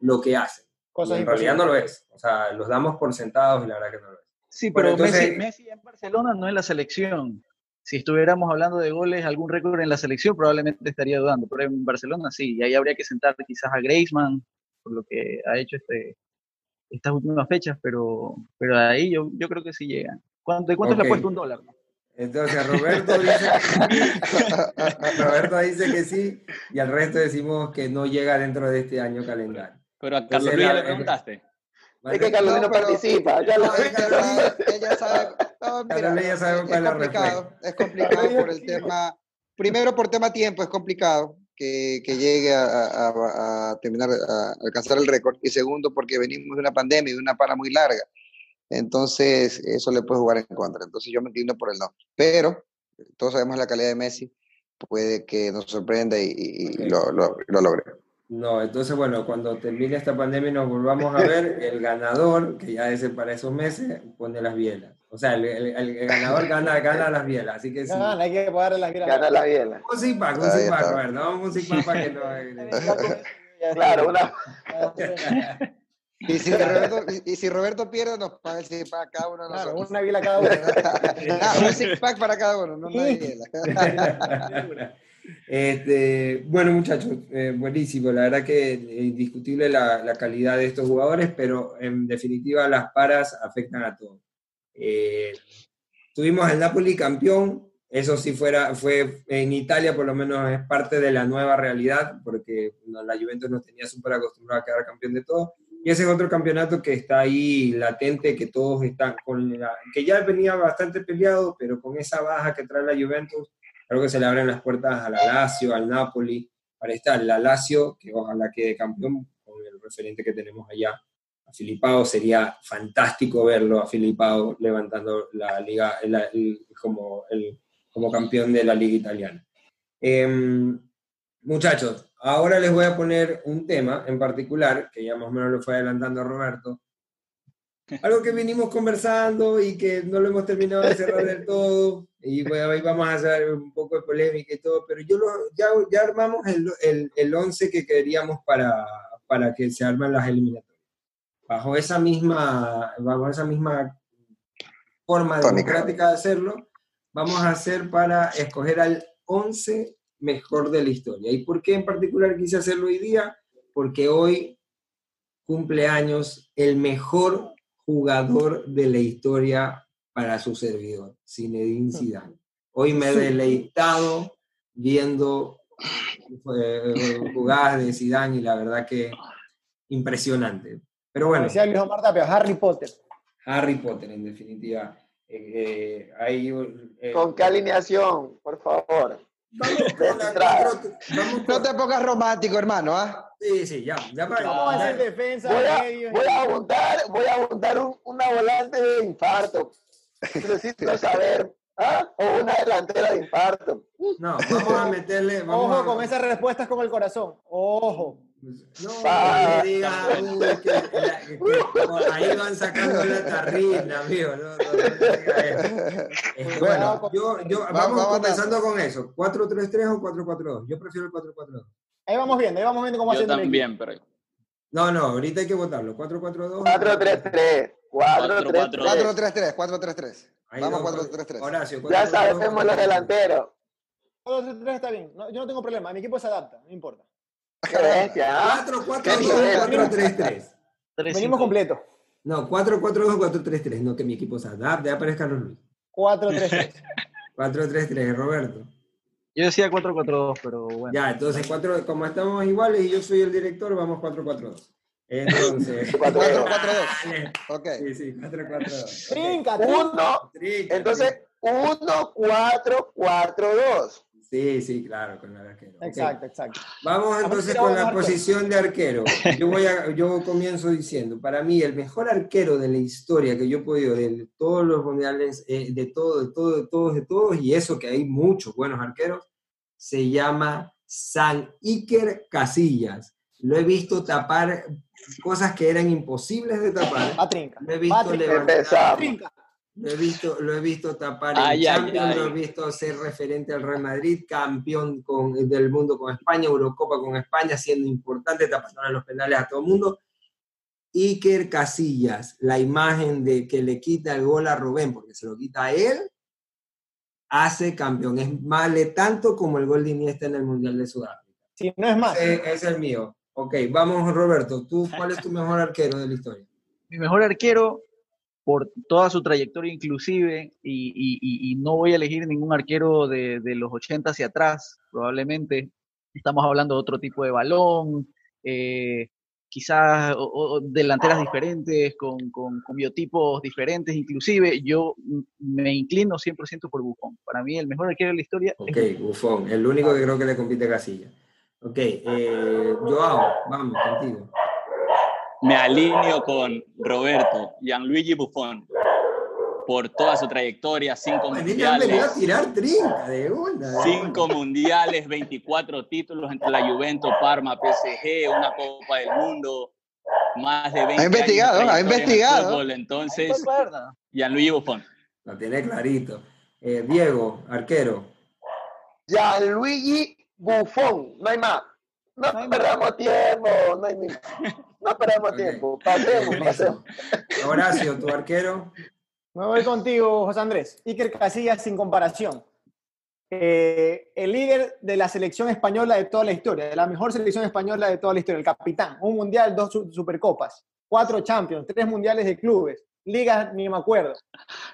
lo que hacen. en realidad no lo es. O sea, los damos por sentados y la verdad que no lo es. Sí, pero Messi, en Barcelona no es la selección. Si estuviéramos hablando de goles, algún récord en la selección, probablemente estaría dudando. Pero en Barcelona sí, y ahí habría que sentar quizás a Griezmann por lo que ha hecho este, estas últimas fechas, pero, pero ahí yo, yo creo que sí llega. ¿Cuánto, ¿De cuánto le ha puesto un dólar? Entonces Roberto dice, Roberto dice que sí y al resto decimos que no llega dentro de este año calendario. Pero a Carlos Luis le preguntaste. Es que Carlos no, participa. ella, sabe, mira, sabe cuál es, complicado, es complicado por el tema, primero por tema tiempo, es complicado que, que llegue a, a, terminar, a alcanzar el récord, y segundo porque venimos de una pandemia y de una para muy larga. Entonces, eso le puede jugar en contra. Entonces, yo me inclino por el no. Pero, todos sabemos la calidad de Messi, puede que nos sorprenda y, lo, lo, lo logre. No, entonces bueno, cuando termine esta pandemia y nos volvamos a ver, el ganador, que ya es para esos meses, pone las bielas. O sea, el, el, ganador gana, gana las bielas, así que sí. Gana, hay que pagarle las bielas. Gana las bielas. Un zigpack, un zigpack, ver, ¿no? Un zigpack para que no... claro, una... Y si, Roberto, y, si Roberto pierde, nos paga el zig cada uno de nosotros. Claro, una biela cada uno. un zig para cada uno, no una biela. Este, bueno, muchachos, eh, buenísimo. La verdad que es indiscutible la, la, calidad de estos jugadores, pero en definitiva las paras afectan a todos. Eh, tuvimos el Napoli campeón, eso sí fuera, fue en Italia por lo menos es parte de la nueva realidad, porque la Juventus no tenía súper acostumbrado a quedar campeón de todo. Y ese es otro campeonato que está ahí latente, que todos están con que ya venía bastante peleado, pero con esa baja que trae la Juventus, Creo que se le abren las puertas a la Lazio, al Napoli, para estar la Lazio, que ojalá quede campeón con el referente que tenemos allá. A Filipao sería fantástico verlo a Filipao levantando la liga como, el, como campeón de la liga italiana. Em, muchachos, ahora les voy a poner un tema en particular, que ya más o menos lo fue adelantando Roberto, algo que venimos conversando y que no lo hemos terminado de cerrar del todo, y bueno, ahí vamos a hacer un poco de polémica y todo, pero yo lo, ya, ya armamos el, el, el once que queríamos para, para que se armen las eliminatorias. Bajo esa misma, bajo esa misma forma democrática de hacerlo, vamos a hacer para escoger al 11 mejor de la historia. ¿Y por qué en particular quise hacerlo hoy día? Porque hoy cumple años el mejor jugador de la historia para su servidor, Zinedine Zidane. Hoy me he deleitado viendo eh, jugadas de Zidane y la verdad que impresionante. Pero bueno. Harry Potter. Harry Potter, en definitiva. Eh, eh, ¿Con qué alineación, por favor? no te pongas romántico, hermano, ¿ah? Sí, sí, ya. ya para, Vamos a hacer defensa. Voy a, voy a montar, voy a montar una volante de infarto. Necesito saber. ¿Ah? O una delantera de infarto. No, vamos a meterle. Vamos Ojo con esas respuestas con el corazón. Ojo. No, ah. diga, que, ahí van sacando la tarrina, amigo. No, este, bueno, yo, yo, vamos, comenzando con eso. ¿4-3-3 o 4-4-2? Yo prefiero el 4-4-2. Ahí vamos viendo, ahí vamos viendo cómo Yo también, pero... No, no, ahorita hay que votarlo. 4-4-2. 4-3-3. 4-3-3. 4-3-3. Vamos 4-3-3. Horacio, ya sabemos los delanteros. 4-3-3 está bien. yo no tengo problema. Mi equipo se adapta, no importa. Qué bestia, ¿ah? 4-4-2-4-3-3. Venimos completo. No, 4-4-2-4-3-3. No, que mi equipo sea. Da, de aparezca Carlos Luis. 4-3-3. 4-3-3, Roberto. Yo decía 4-4-2, pero bueno. Ya, entonces, cuatro, como estamos iguales y yo soy el director, vamos 4-4-2. Entonces. 4-4-2. Ok. Sí, sí, 4-4-2. Trinca, trinca. Uno, Trinca, entonces, 1, 4, 4, 2. Sí, sí, claro, con el arquero. Exacto, exacto. Vamos entonces con la posición de arquero. Yo, voy a, yo comienzo diciendo, para mí el mejor arquero de la historia que yo he podido, de todos los mundiales, eh, de todo, de todo, de todos, de todos, y eso que hay muchos buenos arqueros, se llama San Iker Casillas. Lo he visto tapar cosas que eran imposibles de tapar. Va trinca. Lo he Va visto trinca. levantar, Empezamos. Lo he visto, lo he visto tapar Ay, en ay, Champions, ay. lo he visto ser referente al Real Madrid, campeón con- del mundo con España, Eurocopa con España, siendo importante, tapando los penales a todo el mundo. Iker Casillas, la imagen de que le quita el gol a Rubén, porque se lo quita a él, hace campeón. Es vale tanto como el gol de Iniesta en el Mundial de Sudáfrica. Si no es más. Ese es el mío. Ok, vamos Roberto, ¿tú cuál es tu mejor arquero de la historia? Mi mejor arquero, por toda su trayectoria inclusive, y, y- y- no voy a elegir ningún arquero de, los 80 hacia atrás, probablemente. Estamos hablando de otro tipo de balón, eh, quizás o- delanteras diferentes, con, con- biotipos diferentes, inclusive. Yo me inclino 100% por Buffon. Para mí el mejor arquero de la historia es Ok, Bufón, el único que creo que le compite Casilla. Ok, eh, Joao, vamos contigo. Me alineo con Roberto, Gianluigi Buffon, por toda su trayectoria, cinco Ay, han venido a mundiales, tirar trinca de una. de cinco mundiales, 24 títulos entre la Juventus, Parma, PSG, una Copa del Mundo, más de 20 Ha investigado, años de ha en investigado. fútbol. Entonces, Gianluigi Buffon. Lo tiene clarito. Eh, Diego, arquero. Gianluigi Buffon, no hay más. No, No hay más. perdamos tiempo, no, hay ni- no perdamos Ok. tiempo. Pasemos, pasemos. Horacio, tu arquero. Me voy contigo, José Andrés. Iker Casillas sin comparación. Eh, el líder de la selección española de toda la historia, de la mejor selección española de toda la historia, el capitán. Un mundial, dos su- supercopas, cuatro champions, tres mundiales de clubes, ligas, ni me acuerdo.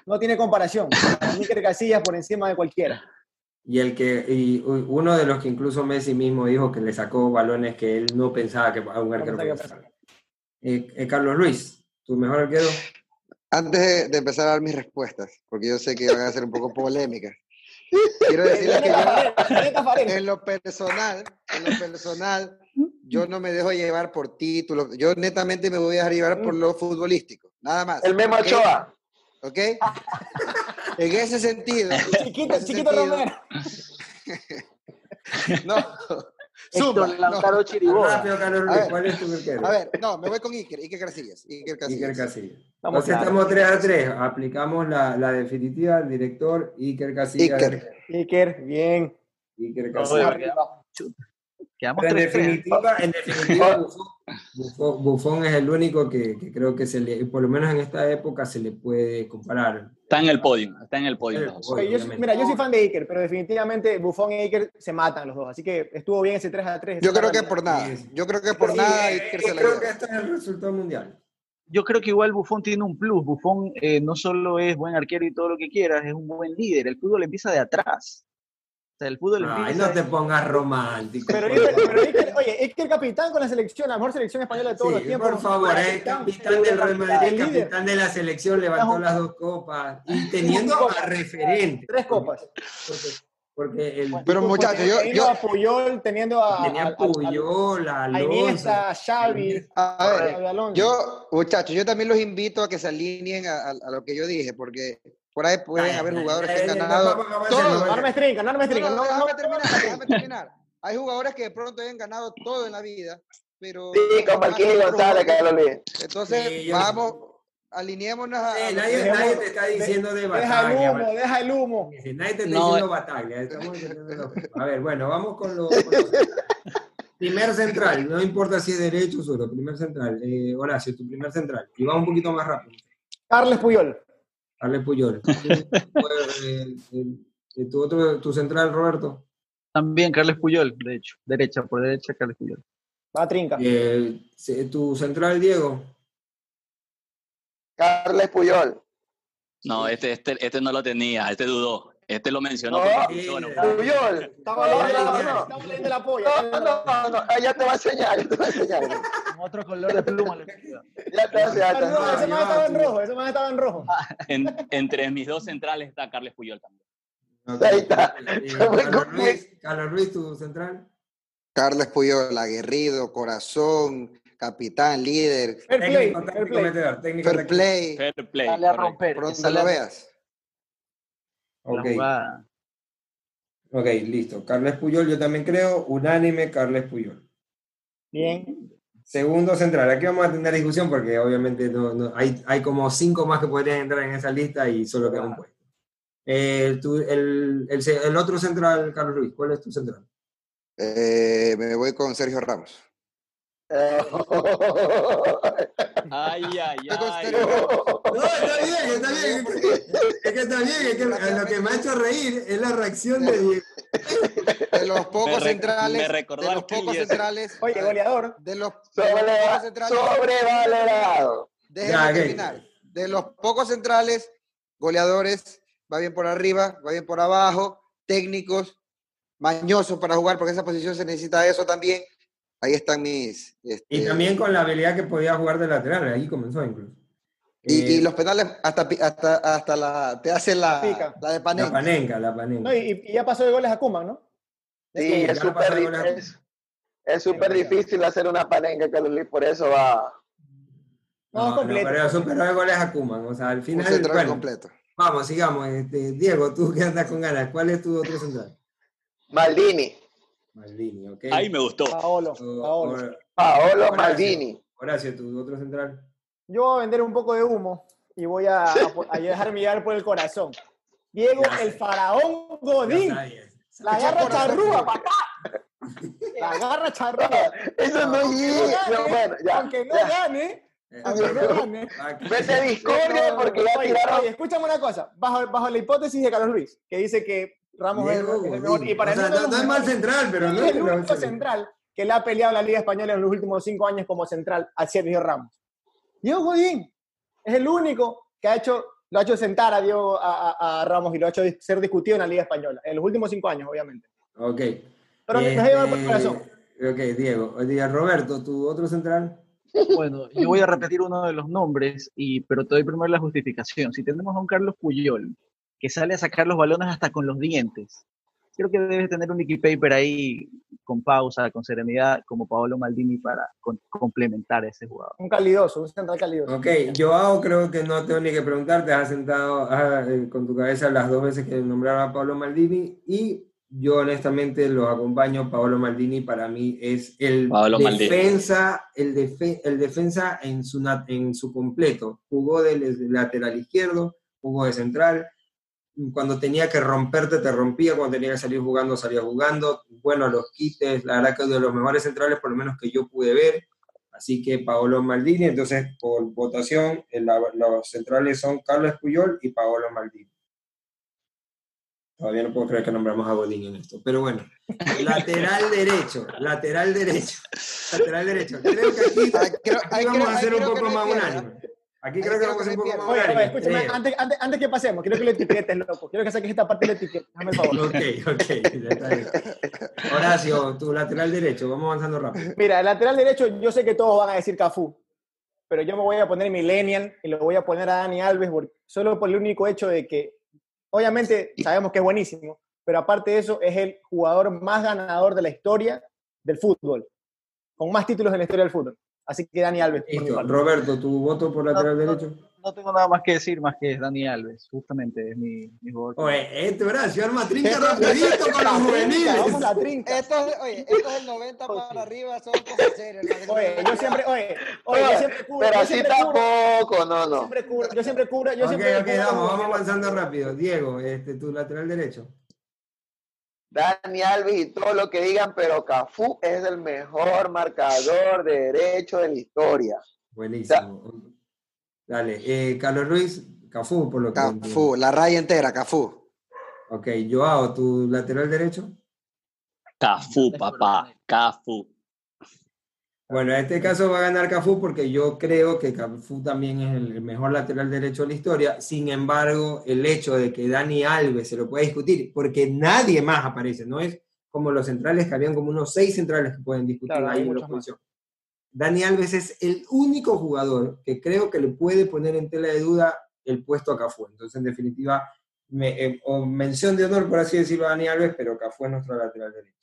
No tiene comparación. Iker Casillas por encima de cualquiera. Y el que y uno de los que incluso Messi mismo dijo que le sacó balones que él no pensaba que a un arquero pensaba podía que sacar. Eh, eh, Carlos Luis, tu mejor arquero. Antes de, de empezar a dar mis respuestas, porque yo sé que van a ser un poco polémicas, quiero decirles que yo, en lo personal, en lo personal, yo no me dejo llevar por títulos, yo netamente me voy a dejar llevar por lo futbolístico, nada más. El Memo ¿ok? Ochoa. ¿Ok? En ese sentido, Chiquito, en ese chiquito sentido, Romero. no, Héctor Zumba, no. Lautaro Chiriboga. Rápido, Carlos ver, ¿cuál es tu arquero? A ver, no, me voy con Iker, Iker Casillas, Iker Casillas. Iker Casillas. Estamos Entonces estamos 3 a 3. Aplicamos la, la definitiva, el director Iker Casillas. Iker. Iker, bien. Iker Casillas. chuta, Quedamos en 3-3. definitiva, en definitiva Buffon, Buffon- Buffon es el único que, que creo que se le, por lo menos en esta época, se le puede comparar. Está en el podio, está en el podio. yo mira, yo soy fan de Iker, pero definitivamente Buffon y Iker se matan los dos. Así que estuvo bien ese 3 a 3. Yo creo que por nada, yo creo que por Sí, nada Iker se la creo que este es el resultado mundial. Yo creo que igual Buffon tiene un plus. Buffon eh, no solo es buen arquero y todo lo que quieras, es un buen líder. El fútbol empieza de atrás. O sea, el fútbol Ay, no te pongas romántico. Pero, por Iker, favor. pero Iker- oye, Iker capitán con la selección, la mejor selección española de todos los tiempos. por favor, eh, capitán del Real Madrid, capitán de la selección, levantó las dos copas y teniendo a referente. Tres copas. Porque, porque el Pero tipo muchachos, yo- Teniendo yo- a Puyol, teniendo a, tenía a- a- Puyol, a a Alonso. Iniesta, a Xavi, A ver, Xavi Alonso. Yo, muchachos, yo también los invito a que se alineen a, a- a lo que yo dije, porque por ahí pueden Ay, haber jugadores ay, que han ganado. todo. no no armes No, trinca. no, No, no, déjame no, terminar, déjame terminar. Hay jugadores que de pronto hayan ganado todo en la vida, pero. Sí, como Kini González, Carlos. Entonces, Sí, yo- vamos, alineémonos a. Sí, nadie, te está diciendo de Deja el batalla. humo, deja el humo. Sí, Nadie te está No, diciendo eh. batalla. estamos lo- A ver, bueno, vamos con los. con los- Primer central, no importa si es derecho o zurdo, primer central. Eh, Horacio, tu primer central. Y vamos un poquito más rápido. Carles Puyol. Carles Puyol. Tu, otro, tu central, Roberto. También Carles Puyol, de hecho. Derecha, por derecha, Carles Puyol. Va a trinca. Eh, tu central, Diego. Carles Puyol. No, este, este, este no lo tenía, este dudó. Este lo mencionó. No, sí. Puyol. Estamos leyendo, no, la- polla. No, no, no, no, ah, ya te va a enseñar, ya te va a enseñar. Con otro color de pluma le. Ya te va a enseñar. Ah, no, ese más estaba en rojo, ese más estaba en rojo. En- entre mis dos centrales está Carles Puyol también. Ahí está. Carlos. Ruiz, Carlos Ruiz, tu central. Carles Puyol, aguerrido, corazón, capitán, líder, Fair play, Técnico, fair play. técnico fair play, Fair play. Sale a romper. sale lo a- veas. la Ok, jugada. ok, listo. Carles Puyol, yo también creo, unánime, Carles Puyol. Bien. Segundo central, aquí vamos a tener discusión porque obviamente no, no- hay, hay como cinco más que podrían entrar en esa lista y solo queda un puesto. Eh, el, el se- el otro central, Carlos Ruiz, ¿cuál es tu central? Eh, me voy con Sergio Ramos. Ay, ay, ay. No, está bien, está bien. Es que está bien, es que lo que me ha hecho reír es la reacción de Diego. De los pocos Me centrales, me recordó de los pocos centrales, Oye, goleador. de los, de los pocos centrales, Sobrevalorado. déjenme terminar. De los pocos centrales, goleadores, va bien por arriba, va bien por abajo, técnicos, mañosos para jugar, porque esa posición se necesita eso también. Ahí están mis. este, Y también con la habilidad que podía jugar de lateral, ahí comenzó incluso. y, Eh, y los penales, hasta, pi- hasta, hasta la. Te hacen la, Pica. la de La Panenka. la panenca. No, y, y ya pasó de goles a Kuman, ¿no? Sí, es súper es, es súper difícil hacer una panenca, Carlos Luis, por eso va. No, completo. pero superó de goles a Kuman. O sea, al Un final. central bueno, completo. vamos, sigamos. Este, Diego, tú que andas con ganas, ¿cuál es tu otro central? Maldini, Maldini, ¿ok? Ahí me gustó. Paolo, O- Paolo. Paolo Horacio. Maldini. Horacio, tu otro central. Yo voy a vender un poco de humo y voy a, a, a dejarme llevar por el corazón. Diego, Ya sé. el faraón Godín. La garra charrúa, papá. La garra charrúa. Eso no no llega. gane, No, bueno, ya. aunque no ya. gane, Eh, aunque no gane. aquí- Vete a discordia porque ya tiraron. oye, escúchame una cosa. Bajo, bajo la hipótesis de Carlos Luis, que dice que Ramos es, Diego es el mejor. Y para O sea, mí uno de no, los no es mal central, pero no es el único central que le ha peleado la Liga Española en los últimos cinco años como central a Sergio Ramos. Diego Godín es el único que ha hecho, lo ha hecho sentar a, Diego, a, a- a Ramos y lo ha hecho ser discutido en la Liga Española. En los últimos cinco años, obviamente. Ok. Pero me ha llevado por el Este, corazón. Ok, Diego. Oye, Roberto, tu otro central. Bueno, yo voy a repetir uno de los nombres, y, pero te doy primero la justificación. Si tenemos a un Carlos Puyol que sale a sacar los balones hasta con los dientes, creo que debes tener un Nicky Paper ahí con pausa, con serenidad, como Paolo Maldini para con- complementar a ese jugador. Un calidoso, un central calidoso. Ok, Joao creo que no tengo ni que preguntarte, has sentado ah, eh, con tu cabeza las dos veces que nombraron a Pablo Maldini y yo honestamente lo acompaño, Pablo Maldini para mí es el Paolo Maldini. defensa, el, defe- el defensa en su, en su completo, jugó de lateral izquierdo, jugó de central, cuando tenía que romperte te rompía, cuando tenía que salir jugando salía jugando, bueno, los quites, la verdad que es de los mejores centrales por lo menos que yo pude ver, Así que Paolo Maldini, entonces por votación, eh, la- los centrales son Carlos Puyol y Paolo Maldini. Todavía no puedo creer que nombramos a Godín en esto, pero bueno. Lateral derecho, lateral derecho, lateral derecho. Creo que aquí, Ah, creo- aquí ahí vamos a hacer un creo que poco más unánime. Aquí creo que ser un poco más Oye, oye, unánime. escúchame, creo. antes, antes, antes que pasemos, quiero que lo etiquetes, loco. Quiero que saques esta parte de la etiqueta. Dame el favor. Ok, ok, ya está bien. Horacio, tu lateral derecho, vamos avanzando rápido. Mira, el lateral derecho, yo sé que todos van a decir Cafú, pero yo me voy a poner Millennial y lo voy a poner a Dani Alves solo por el único hecho de que, obviamente, sabemos que es buenísimo, pero aparte de eso, es el jugador más ganador de la historia del fútbol, con más títulos en la historia del fútbol. Así que Dani Alves. Listo. Roberto, tu voto por lateral No, no. derecho. No tengo nada más que decir, más que es Dani Alves, justamente es mi, mi jugador. Oye, este Horacio arma trinca rapidito con los juveniles. Vamos a trinca. Esto es, oye, esto es el 90 para arriba, son cosas serias. Oye, yo siempre, oye, oye, yo siempre cubro, Pero yo así tampoco, no, yo no. siempre cubro, yo siempre cubro, yo Ok, siempre ok, cubro- vamos, vamos avanzando rápido. Diego, este, tu lateral derecho. Dani Alves y todo lo que digan, pero Cafú es el mejor marcador de derecho de la historia. Buenísimo. Dale, eh, Carlos Luis, Cafú, por lo que Cafú, la raya entera, Cafú. Ok, Joao, tu lateral derecho. Cafú, papá, Cafú. Bueno, en este caso va a ganar Cafú porque yo creo que Cafú también es el mejor lateral derecho de la historia. Sin embargo, el hecho de que Dani Alves se lo pueda discutir, porque nadie más aparece, no es como los centrales que habían como unos seis centrales que pueden discutir Claro, ahí en la posición. Dani Alves es el único jugador que creo que le puede poner en tela de duda el puesto a Cafú. Entonces, en definitiva, me- eh, o mención de honor, por así decirlo, a Dani Alves, pero Cafú es nuestro lateral derecho.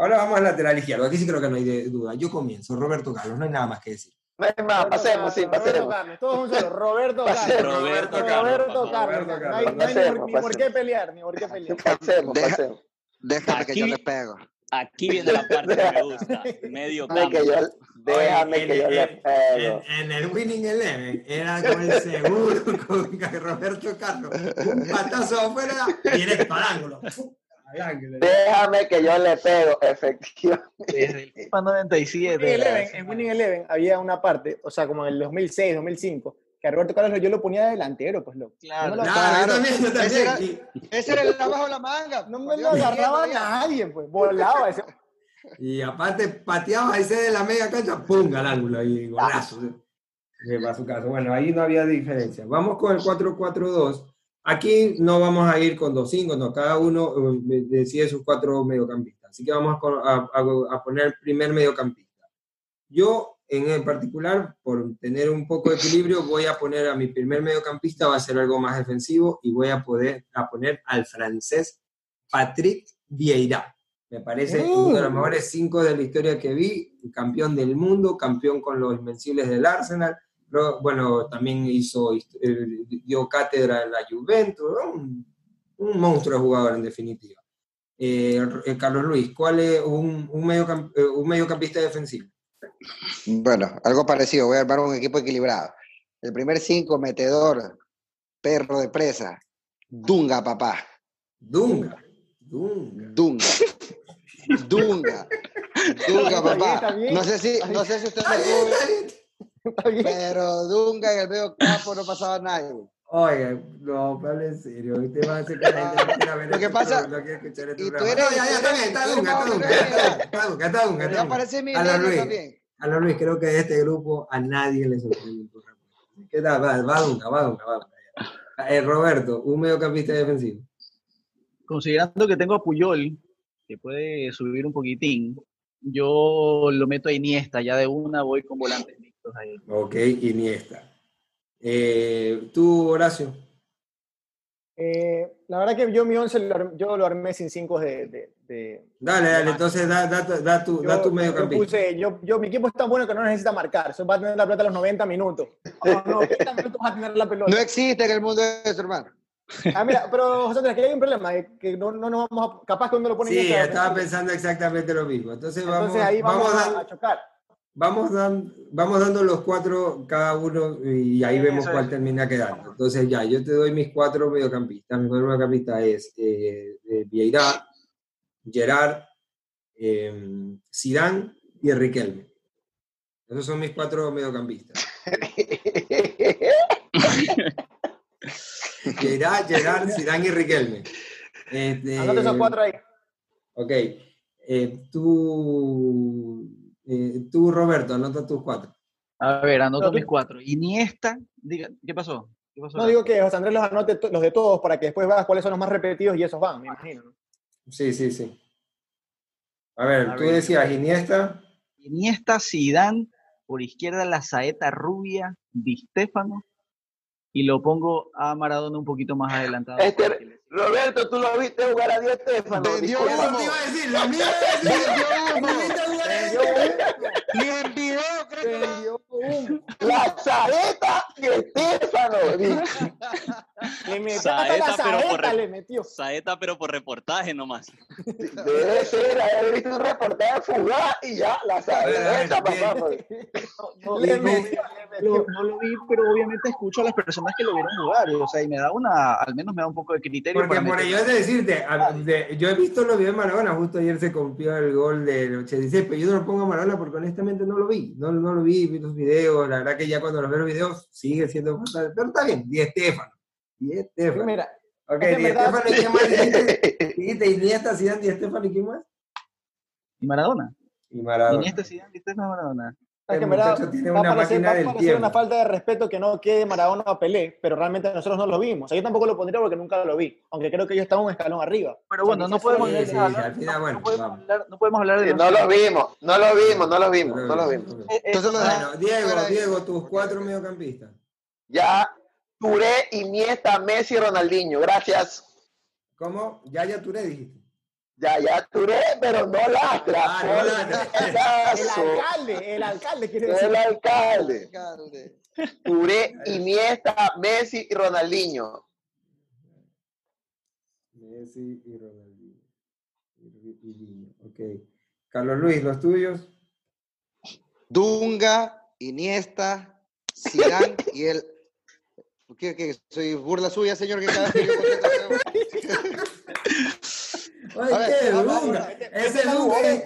Ahora vamos al lateral izquierdo. Aquí sí creo que no hay de- duda. Yo comienzo. Roberto Carlos, no hay nada más que decir. No hay más, pasemos, sí, Roberto pasemos. Carlos, todos un solo. Roberto. Carlos. Roberto Roberto Carlos, Carlos. Roberto No hay, Carlos. no hay ni, Pasemos, ni por qué pelear, ni por qué pelear. Pasemos, Deja- pasemos. Déjame que yo le pego. Aquí viene la parte que me gusta. Medio Déjame que campo. yo, déjame Oye, que yo en- le en- pego. En, en el Winning Eleven era con el seguro con Roberto Carlos. Un patazo afuera, ángulo. ¡Fu! Al ángulo. Déjame que yo le pego, efectivamente. Desde el FIFA 97. Winning Eleven, en Winning Eleven había una parte, o sea, como en el 2006, 2005, que a Roberto Carlos yo lo ponía de delantero, pues loco. Claro. No lo, Claro, también, yo también. Ese era- Y- Ese era el abajo de la manga. no me lo agarraba nadie, pues. Volaba ese. Y aparte pateaba ese de la media cancha, ¡pum! al ángulo ahí, golazo. Para su caso. Bueno, ahí no había diferencia. Vamos con el 4-4-2. Aquí no vamos a ir con 2-5, no, cada uno eh, decide sus cuatro mediocampistas. Así que vamos a, a- a poner el primer mediocampista. Yo, en particular, por tener un poco de equilibrio, voy a poner a mi primer mediocampista, va a ser algo más defensivo, y voy a, poder, a poner al francés Patrick Vieira. Me parece uno de los mejores cinco de la historia que vi, campeón del mundo, campeón con los Invencibles del Arsenal. Lo- bueno, también hizo, eh, dio cátedra en la Juventus, ¿no? un, un monstruo de jugador en definitiva. Eh, eh, Carlos Luis, ¿cuál es un, un, mediocamp- eh, un mediocampista defensivo? Bueno, algo parecido. Voy a armar un equipo equilibrado. El primer cinco, metedor, perro de presa. Dunga, papá. Dunga. Dunga. Dunga. Dunga. Papá. No sé si, no sé si usted lo pero Dunga en el medio campo no pasaba nadie. Oye, no, hable en serio. Usted va a hacer que la gente no quiera ver Lo que pasa- no quiere escuchar este y tú eres- No, ya, ya, está bien, está Dunga, está Dunga, está Dunga, está Dunga, ya Dunga. parece mi A la Luis. también. A Luis, creo que de este grupo a nadie le sorprende tu. ¿Qué tal? Va, va Dunga, va Dunga, va Dunga. Eh, Roberto, un mediocampista defensivo. Considerando que tengo a Puyol, que puede subir un poquitín, yo lo meto a Iniesta, ya de una voy con volantes mixtos ahí. Ok, Iniesta. Eh, ¿Tú, Horacio? Eh, la verdad que yo mi 11 lo, arm- yo lo armé sin 5 de, de, de- Dale, dale, entonces da, da, tu- da tu, da yo, tu yo mediocampista. puse, yo, yo, mi equipo es tan bueno que no necesita marcar, solo va a tener la pelota a los 90 minutos. A los 90 minutos va a tener la pelota. No existe en el mundo eso, hermano. Ah, mira, pero José Andrés, que hay un problema, eh, que no, no nos vamos a, capaz que uno lo pone Sí, estaba pensando exactamente lo mismo. Entonces vamos, entonces ahí vamos, vamos, a, dan- a chocar. Vamos, dan- vamos dando los cuatro cada uno y ahí Sí, vemos cuál es. termina quedando. Entonces ya, yo te doy mis cuatro mediocampistas. Mi primer mediocampista es eh, eh, Vieira, Gerard, eh, Zidane y Riquelme. Esos son mis cuatro mediocampistas. Gerard, Gerard, Zidane y Riquelme. Este, esos cuatro ahí. Ok. Eh, tú, eh, tú, Roberto, anota tus cuatro. A ver, anoto No, mis cuatro. Iniesta, diga, ¿qué pasó? ¿Qué pasó? No digo que José Andrés los anote los de todos para que después veas cuáles son los más repetidos y esos van, me imagino. ¿no? Sí, sí, sí. A ver, A tú ver. decías Iniesta. Iniesta, Zidane, por izquierda la saeta rubia, Di Stefano, y lo pongo a Maradona un poquito más adelantado. Este- Roberto, tú lo viste jugar a Di Stefano. Vendió humo. iba a decir, lo mío es Vendió humo. Ni en video, creo que lo- Vendió humo. La saeta de Stefano. Di- Le metió Saeta, la pero por saeta, le metió. Saeta, pero por reportaje nomás. Debe ser haber visto un reportaje fugaz y ya la saeta, papá. pues. No, le metió, le Lo- metió. no lo vi, pero obviamente escucho a las personas que lo vieron jugar, o sea, y me da una, al menos me da un poco de criterio. Porque por ello es de decirte, a- de- yo he visto los videos de Maradona, justo ayer se cumplió el gol del 86, pero yo no lo pongo a Maradona porque honestamente no lo vi, no, no lo vi, vi los videos, la verdad que ya cuando los veo los videos sigue siendo pero está bien, Di Stefano, Di Stefano. Mira, Ok, es que verdad- ¿y quién más dijiste? Dijiste Iniesta, Zidane, Di Stefano, ¿y quién más? ¿Y Maradona? y Maradona. Iniesta, Zidane, Iniesta, Maradona. Es que verdad tiene va a una parecer, va a parecer una falta de respeto que no quede Maradona o Pelé, pero realmente nosotros no lo vimos. O sea, yo tampoco lo pondría porque nunca lo vi, aunque creo que ellos estaban un escalón arriba. Pero bueno, no podemos, hablar, de no lo vimos, no lo vimos, no lo vimos, no lo vimos. Eh, eh, Entonces Diego. Diego, tus cuatro mediocampistas. Ya, Touré, Iniesta, Messi, Ronaldinho. Gracias. ¿Cómo? Ya, ya Touré dijiste. Ya, ya, Touré, pero no lastra. Ah, no lastra. El alcalde, el alcalde quiere decir. El alcalde. Alcalde. Touré, Iniesta, Messi y Ronaldinho. Messi y Ronaldinho. Y, y Ok. Carlos Luis, ¿los tuyos? Dunga, Iniesta, Zidane y el... ¿Qué, qué? ¿Soy burla suya, señor? Que cada vez que yo contesto- Oye, A ver, ¿qué? Dunga. Ese Dunga es,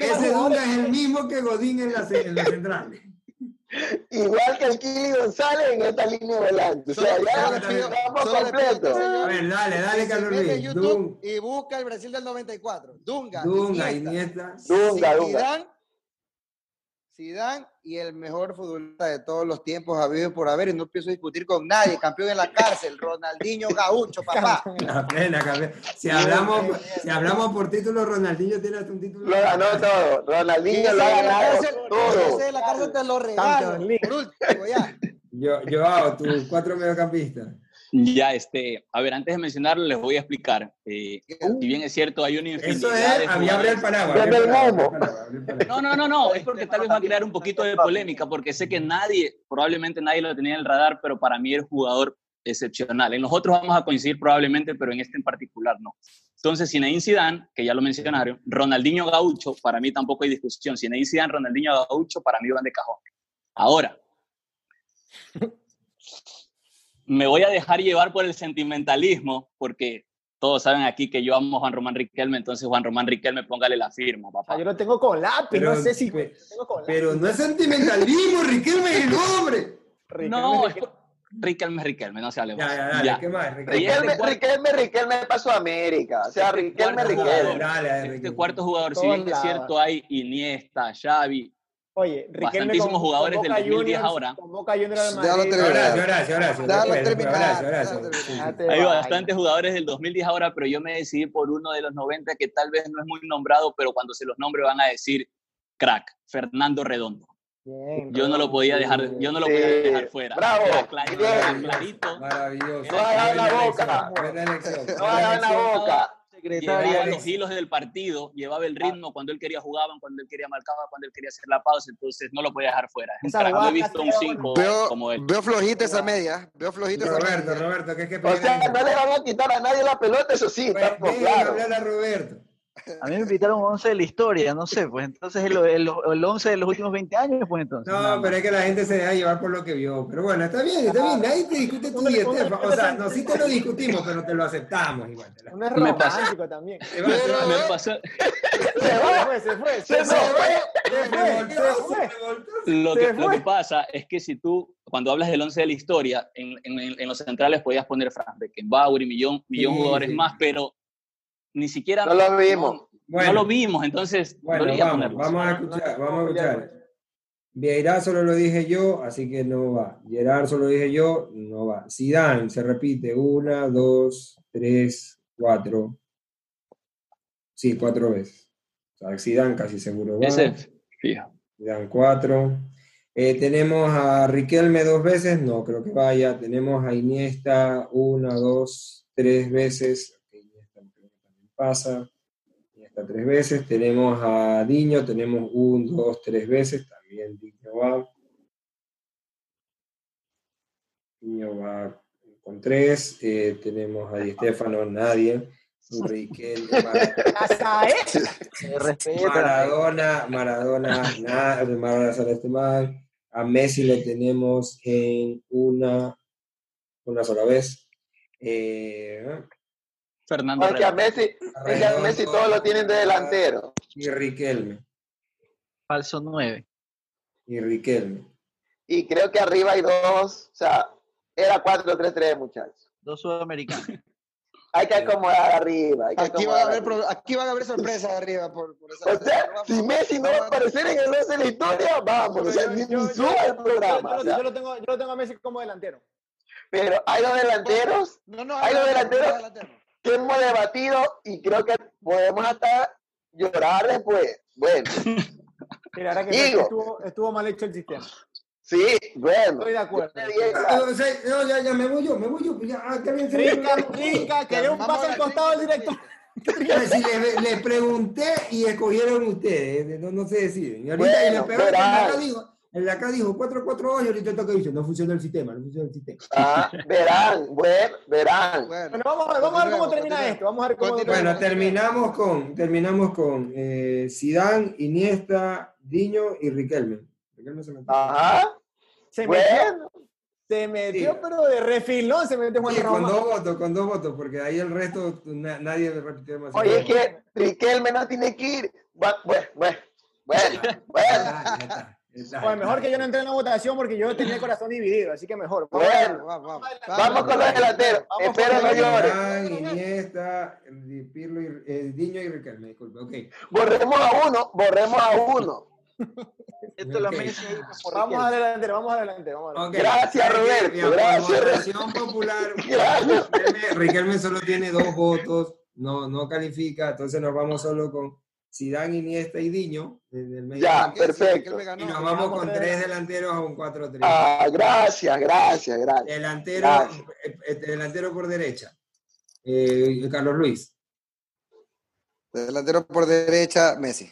ese Dunga el mismo que Godín en la, en la central. Igual que el Kili González en esta línea volante. O sea, ya estamos completos. A ver, dale, dale, Carlos Luis. Y busca el Brasil del 94. Dunga, Dunga, Iniesta, Iniesta. Dunga, Dunga. Zidane, y el mejor futbolista de todos los tiempos habido por haber, y no pienso discutir con nadie, campeón en la cárcel, Ronaldinho Gaucho, papá. La plena, campeón. Si hablamos, si hablamos por título, Ronaldinho tiene hasta un título. Lo ganó todo. Ronaldinho lo ha ganado cárcel, todo. de la cárcel te lo regalo. Por último, ya. Yo, Joao, tus cuatro mediocampistas. Ya, este, a ver, antes de mencionarlo, les voy a explicar. eh, si bien es cierto, hay una infinidad Eso es, había jugadores- el paraguas. El el el. No, no, no, no, es porque tal vez va a crear un poquito de polémica, porque sé que nadie, probablemente nadie lo tenía en el radar, pero para mí un jugador excepcional. En los otros vamos a coincidir probablemente, pero en este en particular no. Entonces, Zinedine Zidane, que ya lo mencionaron, Ronaldinho Gaucho, para mí tampoco hay discusión. Zinedine Zidane, Ronaldinho Gaucho, para mí van de cajón. Ahora, me voy a dejar llevar por el sentimentalismo, porque todos saben aquí que yo amo a Juan Román Riquelme, entonces Juan Román Riquelme, póngale la firma, Ah, papá. yo lo tengo con lápiz, Pero- no sé si. pe- lo tengo con lápiz. Pero no es sentimentalismo, Riquelme es el hombre. Riquelme, No, es Riquelme. por- Riquelme, Riquelme, no se hable más. ya. ¿qué más? Riquelme. este Riquelme, cuarto- Riquelme, Riquelme pasó a América. O sea, Este Riquelme, cuarto Riquelme. jugador. Dale, dale, Este cuarto jugador, si bien es cierto, hay Iniesta, Xavi, Oye, Riquelme bastantísimos con- jugadores con del Boca 2010 Juniors, ahora. Con Boca Juniors al Madrid. terminar. Sí. Déjate Hay bastantes jugadores del 2010 ahora, pero yo me decidí por uno de los 90 que tal vez no es muy nombrado, pero cuando se los nombre van a decir crack, Fernando Redondo. Bien, Yo no lo podía dejar, yo no lo podía Sí. dejar fuera. Bravo. Era clarito, era clarito. Maravilloso. No hagan la boca. No hagan la boca. Llevaba los hilos del partido, llevaba el ritmo, cuando él quería jugaban, cuando él quería marcaba, cuando él quería hacer la pausa, entonces no lo podía dejar fuera. Esa. No he visto un sea 5 Veo, como él. veo flojita esa media. Veo flojita esa Roberto, media. Roberto, que es que O sea, no le van a quitar a nadie la pelota, eso sí, Pues, hablar a Roberto. A mí me invitaron 11 de la historia, no sé, pues entonces el, el, el 11 de los últimos 20 años, pues entonces. nada No, más. pero es que la gente se deja llevar por lo que vio. Pero bueno, está bien, está bien. Nadie te discute tu Estefa. O sea, se- no, sí te lo discutimos, pero te lo aceptamos igual. Uno es romántico también. te va- te va- Me pasó, Se fue, se fue, se Se fue. fue. Se fue, se. Lo Se que, lo fue. que pasa es que si tú, cuando hablas del 11 de la historia, en, en- en los centrales podías poner Frank Beckenbauer y millón, millón Sí, jugadores sí. más, pero ni siquiera... No lo vimos. No, Bueno. no lo vimos, entonces Bueno, vamos, a escuchar, vamos a escuchar. Vieira solo lo dije yo, así que no va. Gerard solo lo dije yo, no va. Zidane se repite, una, dos, tres, cuatro. Sí, cuatro veces. O sea, Zidane casi seguro va. Ese. Zidane cuatro. Eh, tenemos a Riquelme dos veces, no creo que vaya. Tenemos a Iniesta una, dos, tres veces. Pasa. Iniesta tres veces. Tenemos a Diño, tenemos un, dos, tres veces. También Diño va. Diño va con tres. Eh, tenemos a Di Stefano, nadie. Riquelme, Maradona. Hasta respeta. Maradona, Maradona, nada, Maradona sale este mal. A Messi lo tenemos en una, una sola vez. Eh, Fernando Porque a. Messi, es que a Messi todos lo tienen de delantero. y Riquelme, Falso 9. y Riquelme. Y creo que arriba hay dos. O sea, era 4-3-3, muchachos. Dos sudamericanos. hay que acomodar arriba. Hay que Aquí van, a acomodar haber, arriba. aquí van a haber sorpresas arriba por, por esa O sea, si Messi no va a aparecer en el 11 de la historia, vamos, o sea, ni, ni suba el programa. yo, o yo sea. lo tengo, yo lo tengo a Messi como delantero. Pero hay dos delanteros No, no, Hay los adelante, delanteros. adelante. Que hemos debatido y creo que podemos hasta llorar después. Bueno, Mira, ahora que Digo. estuvo, estuvo mal hecho el sistema. sí, bueno. Estoy de acuerdo. Ah, no, ya, ya me voy yo, me voy yo. pues Ya, ah, también se Trinca, trinca, que dé un paso al costado del director. Si le, le pregunté y escogieron ustedes, no, no se deciden. Y ahorita Bueno, y lo peor es que acá verás. dijo, el de acá dijo 4-4-2 y ahorita toca dice, no funciona el sistema, no funciona el sistema. ah, verán, bueno, verán. Bueno, Bueno, vamos, a ver- vamos a ver cómo termina esto. Vamos a ver cómo. Bueno, terminamos con, terminamos con eh, Zidane, Iniesta, Diño y Riquelme. Riquelme se metió. Ajá, se metió, bueno. se metió Sí. pero de refilón se metió Juan Sí, con dos votos, con dos votos, porque ahí el resto na- nadie repitió demasiado. Oye, es que Riquelme no tiene que ir. Bueno, bueno, bueno, bueno. Ya, Oye, mejor que yo no entré en la votación porque yo tenía el corazón dividido, así que mejor. Vamos. Bueno, Vamos, vamos. vamos con los delanteros. Vamos Espero no llores. Iniesta, Pirlo y, eh, Diño y Riquelme, disculpe. Ok. Borremos a uno, borremos a uno. Esto lo Ok. Messi ahí por Vamos adelante, vamos adelante, vamos adelante. Gracias, Roberto, gracias. votación popular, Gracias. Riquelme, Riquelme solo tiene dos votos, no, no califica, entonces nos vamos solo con Zidane, Iniesta y Diño. en el medio Ya, perfecto. Ganó. Y nos vamos con tres. delanteros a un 4-3. Ah, gracias, gracias, gracias. Delantero, Gracias. eh, eh, delantero por derecha. Eh, Carlos Luis. Delantero por derecha, Messi.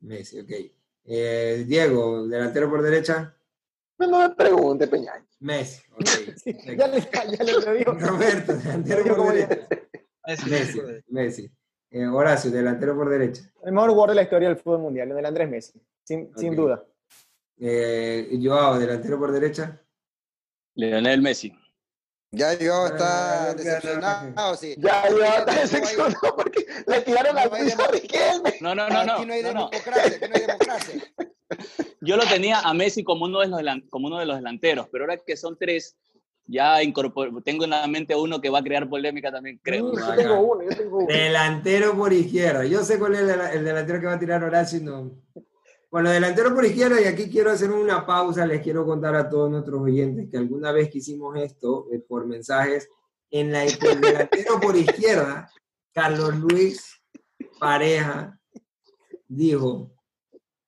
Messi, ok. Eh, Diego, delantero por derecha. No me pregunte, Peñaño. Messi, ok. Ya le, ya le lo digo. Roberto, delantero por derecha. Messi, Messi, Messi. Eh, Horacio, delantero por derecha. El mejor jugador de la historia del fútbol mundial, el Andrés Messi, sin, sin duda. Eh, Joao, delantero por derecha. Lionel Messi. Ya yo Ah, está decepcionado, sí. Ya, Fíjate está decepcionado porque le tiraron la pizza a Riquelme. No, no, no, no. Aquí no hay no, no. democracia, aquí no hay democracia. Yo lo tenía a Messi como uno de los, como uno de los delanteros, pero ahora que son tres, ya incorpor- tengo en la mente uno que va a crear polémica también, creo. Mm, yo tengo uno, yo tengo uno. Delantero por izquierda. Yo sé cuál es el, el delantero que va a tirar Horacio. y No. Bueno, delantero por izquierda, y aquí quiero hacer una pausa. Les quiero contar a todos nuestros oyentes que alguna vez que hicimos esto eh, por mensajes, en la el delantero por izquierda, Carlos Luis Pareja dijo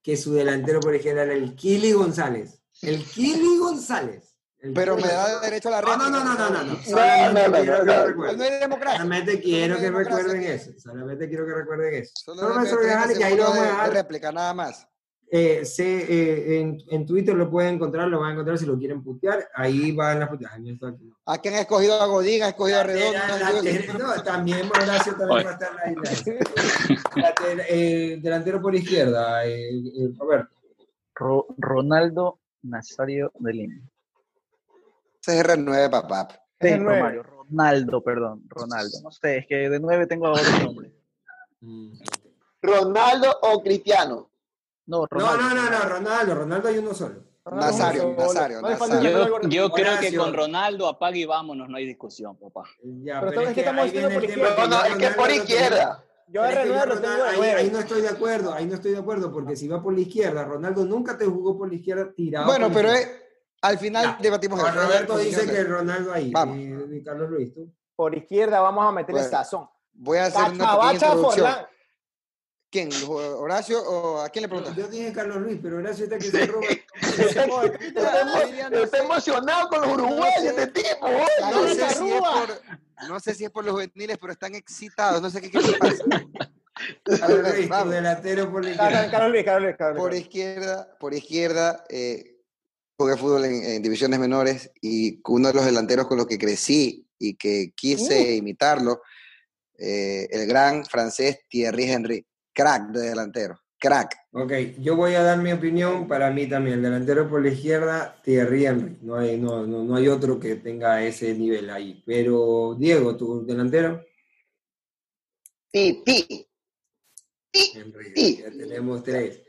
que su delantero por izquierda era el Kili González. El Kili González. Pero me da derecho a la No, réplica. no, no, no, no, no. No, Solamente no, hay democracia. Solamente quiero que recuerden eso. Solamente quiero que recuerden eso. Dejar y ahí lo vamos a de- de dejar. réplica, nada más. Eh, se, eh, en, en Twitter lo pueden encontrar, lo van a encontrar si lo quieren putear. Ahí van las puteadas. No. Aquí han escogido a Godín, han escogido a Redondo. No, también Horacio también va a estar ahí. La eh, delantero por izquierda, eh, eh, Roberto. Ro- Ronaldo Nazario de Lima. CR9, papá. Es Sí, el nueve. Romario, Ronaldo, perdón, Ronaldo. No sé, es que de nueve tengo otro nombre. Ronaldo o Cristiano. No, No, Ronaldo. no, no, no, Ronaldo, Ronaldo hay uno solo. Nazario, Nazario, Yo, creo que con Ronaldo apague y vámonos, no hay discusión, papá. Ya, Pero pero, es que estamos diciendo por tema. No, no, es que por izquierda. Yo es que Ronaldo lo tengo ahí, ahí no estoy de acuerdo, ahí no estoy de acuerdo, porque si va por la izquierda, Ronaldo nunca te jugó por la izquierda tirado. Bueno, pero es, al final Ya. debatimos eso. Roberto dice que Ronaldo ahí. Vamos. Y, y Carlos Luis, tú. Por izquierda vamos a meterle Bueno, sazón. Voy a hacer una pequeña Cachabacha introducción. Forlán. ¿Quién? ¿Horacio o a quién le preguntas? Yo dije Carlos Luis, pero Horacio está que se roba. Está, emo- está emocionado con los uruguayos, este tipo. No sé, si es por, no sé si es por los juveniles, pero están excitados. No sé qué, qué pasa. Carlos Luis, delantero por la Carlos izquierda. Carlos Luis, Carlos Luis, Por izquierda, por izquierda, eh, jugué fútbol en, en divisiones menores y uno de los delanteros con los que crecí y que quise imitarlo, eh, el gran francés Thierry Henry, crack de delantero, crack. Ok, yo voy a dar mi opinión para mí también. El delantero por la izquierda, Thierry Henry. No hay, no, no, no hay otro que tenga ese nivel ahí. Pero, Diego, tu delantero. Henry, Sí. ya tenemos tres.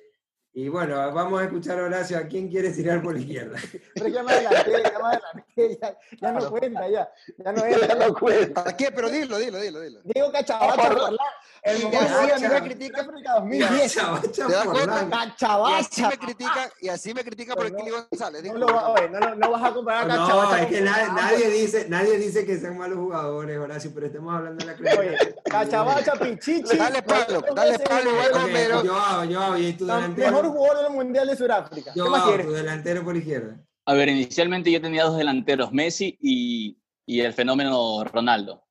Y bueno, vamos a escuchar a Horacio. ¿A quién quieres tirar por la izquierda? Pero ya me adelanté, ya me adelanté, ya, ya no cuenta, ya. Ya no es. Ya no cuenta. ¿A qué? Pero dilo, dilo, dilo, dilo. Diego Cachabacha Forlán, el Y mejor así jugador a mí de me África critican. 2010. Chabacha ¿Te das Forlán. cuenta? Y así Cachabacha. me critican, y así me critican por el Kili González. No, digo, lo va- oye, no, lo- no vas a comparar a No, Cachabacha es que nadie, dice, nadie dice que sean malos jugadores, Horacio, pero estamos hablando de la. Oye, creencia. Cachabacha, Pichichi. Dale palo, dale palo, el igual Romero. yo hago, yo hago, y tu el delantero. Mejor jugador del Mundial de Sudáfrica. ¿Qué Yo más hago, quieres? delantero por izquierda. A ver, inicialmente yo tenía dos delanteros, Messi y, y el fenómeno Ronaldo.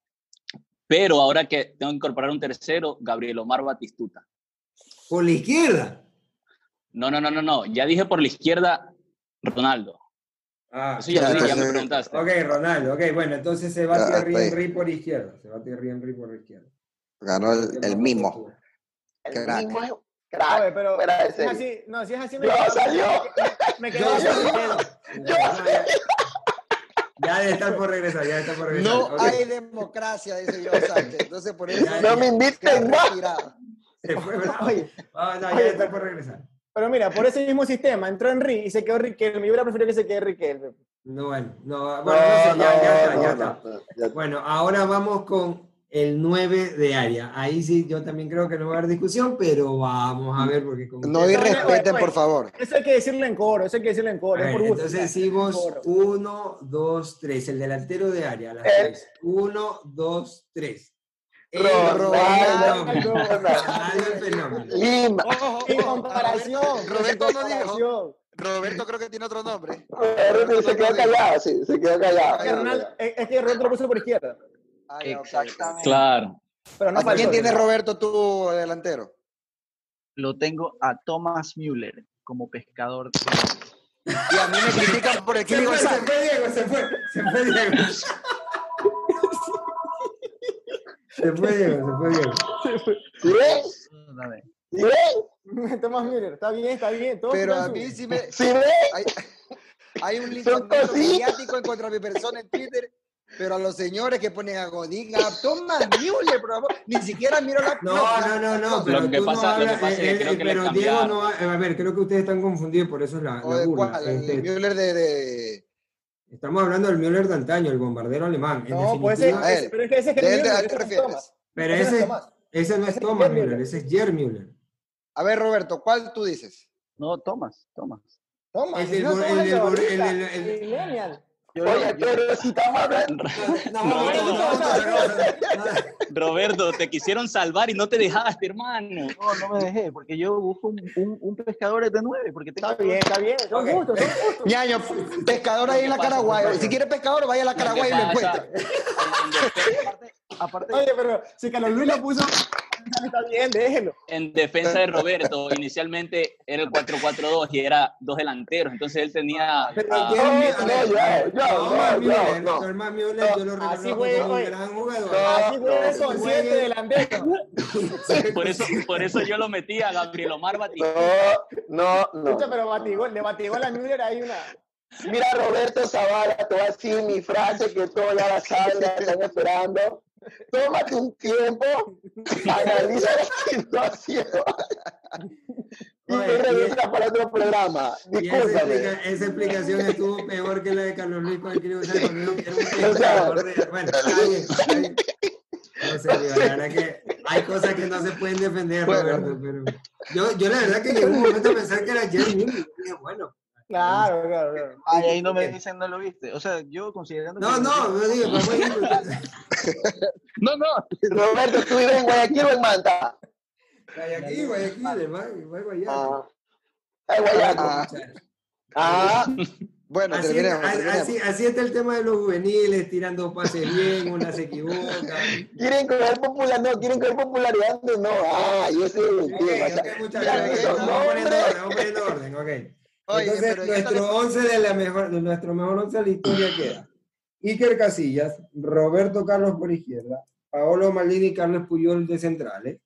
Pero ahora que tengo que incorporar un tercero, Gabriel Omar Batistuta. Por la izquierda. No, no, no, no, no. Ya dije por la izquierda Ronaldo. Ah, Eso ya dije, ya me preguntaste. ok, Ronaldo, ok, bueno, entonces se va está ahí. Henry por izquierda. Se va Thierry Henry por izquierda. Ganó el, el mismo. El mismo es crack. Oye, pero fuera de si es serie. así, no, si es así me Yo, quedo- salió. me quedo Yo, así, yo, me quedo. Ya debe estar por regresar, ya debe estar por regresar. No ok. hay democracia, dice Joao Sánchez. Entonces por eso Ya, No me inviten más. Se fue bravo. Oye, Ah, no, ya Oye, debe estar por regresar. pero mira, por ese mismo sistema entró Henry y se quedó Riquelme. Yo hubiera preferido que se quede Riquelme. No, bueno, no, bueno, no sé, ya, ya está, ya está. no, ya- Bueno, ahora vamos con el 9 de área. Ahí sí, yo también creo que no va a haber discusión, pero vamos a ver porque con No irrespeten, oye, por favor. Eso hay que decirlo en coro, eso hay que decirlo en coro. es ver, por gusto. entonces decimos Coro. 1, 2, 3. El delantero de área, las Eh. 3. 1, 2, 3. Ronaldo. Ronaldo el fenómeno. Lima. Comparación. Roberto no dijo. Roberto creo que tiene otro nombre. Roberto se quedó callado, sí, se quedó callado. Es que Roberto lo puso por izquierda. Ah, ya. Exactamente. Claro. Pero no ¿A quién tiene Roberto tú delantero? Lo tengo a Thomas Müller como pescador. Y a mí me critican por el Se Kili fue, se fue Diego, se fue. Se fue Diego. Se fue Diego, se fue Diego. ¿Sí. ¿Sí ves? Tomás Müller, está bien, está bien. todo Pero a mí sí me... Hay, hay un linchamiento mediático en contra de mi persona en Twitter, pero a los señores que ponen a Godín, a Thomas Müller, por favor, ni siquiera miro la... No, no, no, no, pero Lo que tú pasa- no lo que hablas, pasa es que creo que pero Diego no, a ver, creo que ustedes están confundidos, por eso es la, ¿O la de burla. cuál? El Este, Müller de... de... estamos hablando del Müller de antaño, el bombardero alemán. No, pues ese, él. pero es que ese es ¿De Gerd él te- Müller, ese te es refieres? Thomas. pero ese no es ese, ese no es es Thomas Müller, Müller. ese es Jer Müller. A ver, Roberto, ¿cuál tú dices? No, Thomas, Thomas. Tomás, El el el el- Oye, pero si estamos hablando. Roberto, te quisieron salvar y no te dejaste, hermano. no, no me dejé, porque yo busco un, un, un pescador de nueve, porque tengo Está bien, está bien. Son Ok. gustos, son gustos. Ñaño, pescador ahí en la. Caraguay. Si quiere pescador, vaya a la Caraguay y lo encuentra. Aparte, Oye, pero si Carlos Luis lo puso, está bien, déjelo. en defensa de Roberto, inicialmente era el 4-4-2 y era dos delanteros, entonces él tenía... Pero ah, lo Así con siete delanteros. por, eso, por eso yo lo metí a Gabriel Omar Batista. No, no, Escucha, no. pero batigol, de batigol a Müller hay una. Mira, Roberto Zavala, te voy a decir mi frase que todos ya la saben, la están esperando. Tómate un tiempo, analiza la situación y Oye, regresa para otro programa. Y esa, Discúlpame. explica- esa explicación estuvo peor que la de Carlos Luis cuando un pescador de- Bueno, está bien, está bien. No sé, la verdad que hay cosas que no se pueden defender, Bueno. Roberto, pero yo, yo la verdad que llegó un momento a pensar que era Jerry dije, Bueno, Claro, claro, claro. Ay, ahí no me dicen, no lo viste. O sea, yo considerando. no, que- no, yo digo. No, no. Roberto, ¿tú vives en Guayaquil o en Manta? Guayaquil, Guayaquil, Guay- Guayaquil. Ah. Ah, Ah, bueno, Así, terminemos. así, terminemos. así está el tema de los juveniles, tirando pases bien, una se equivoca. quieren coger popular, no, quieren coger popularidad no hay. Ese es el Ok, tema. o sea, ok, muchas gracias. Vamos poniendo orden, vamos poniendo orden, ok. Oye, Entonces, nuestro 11 de la mejor, nuestro mejor 11 de la historia queda Iker Casillas, Roberto Carlos por izquierda, Paolo Maldini y Carlos Puyol de centrales,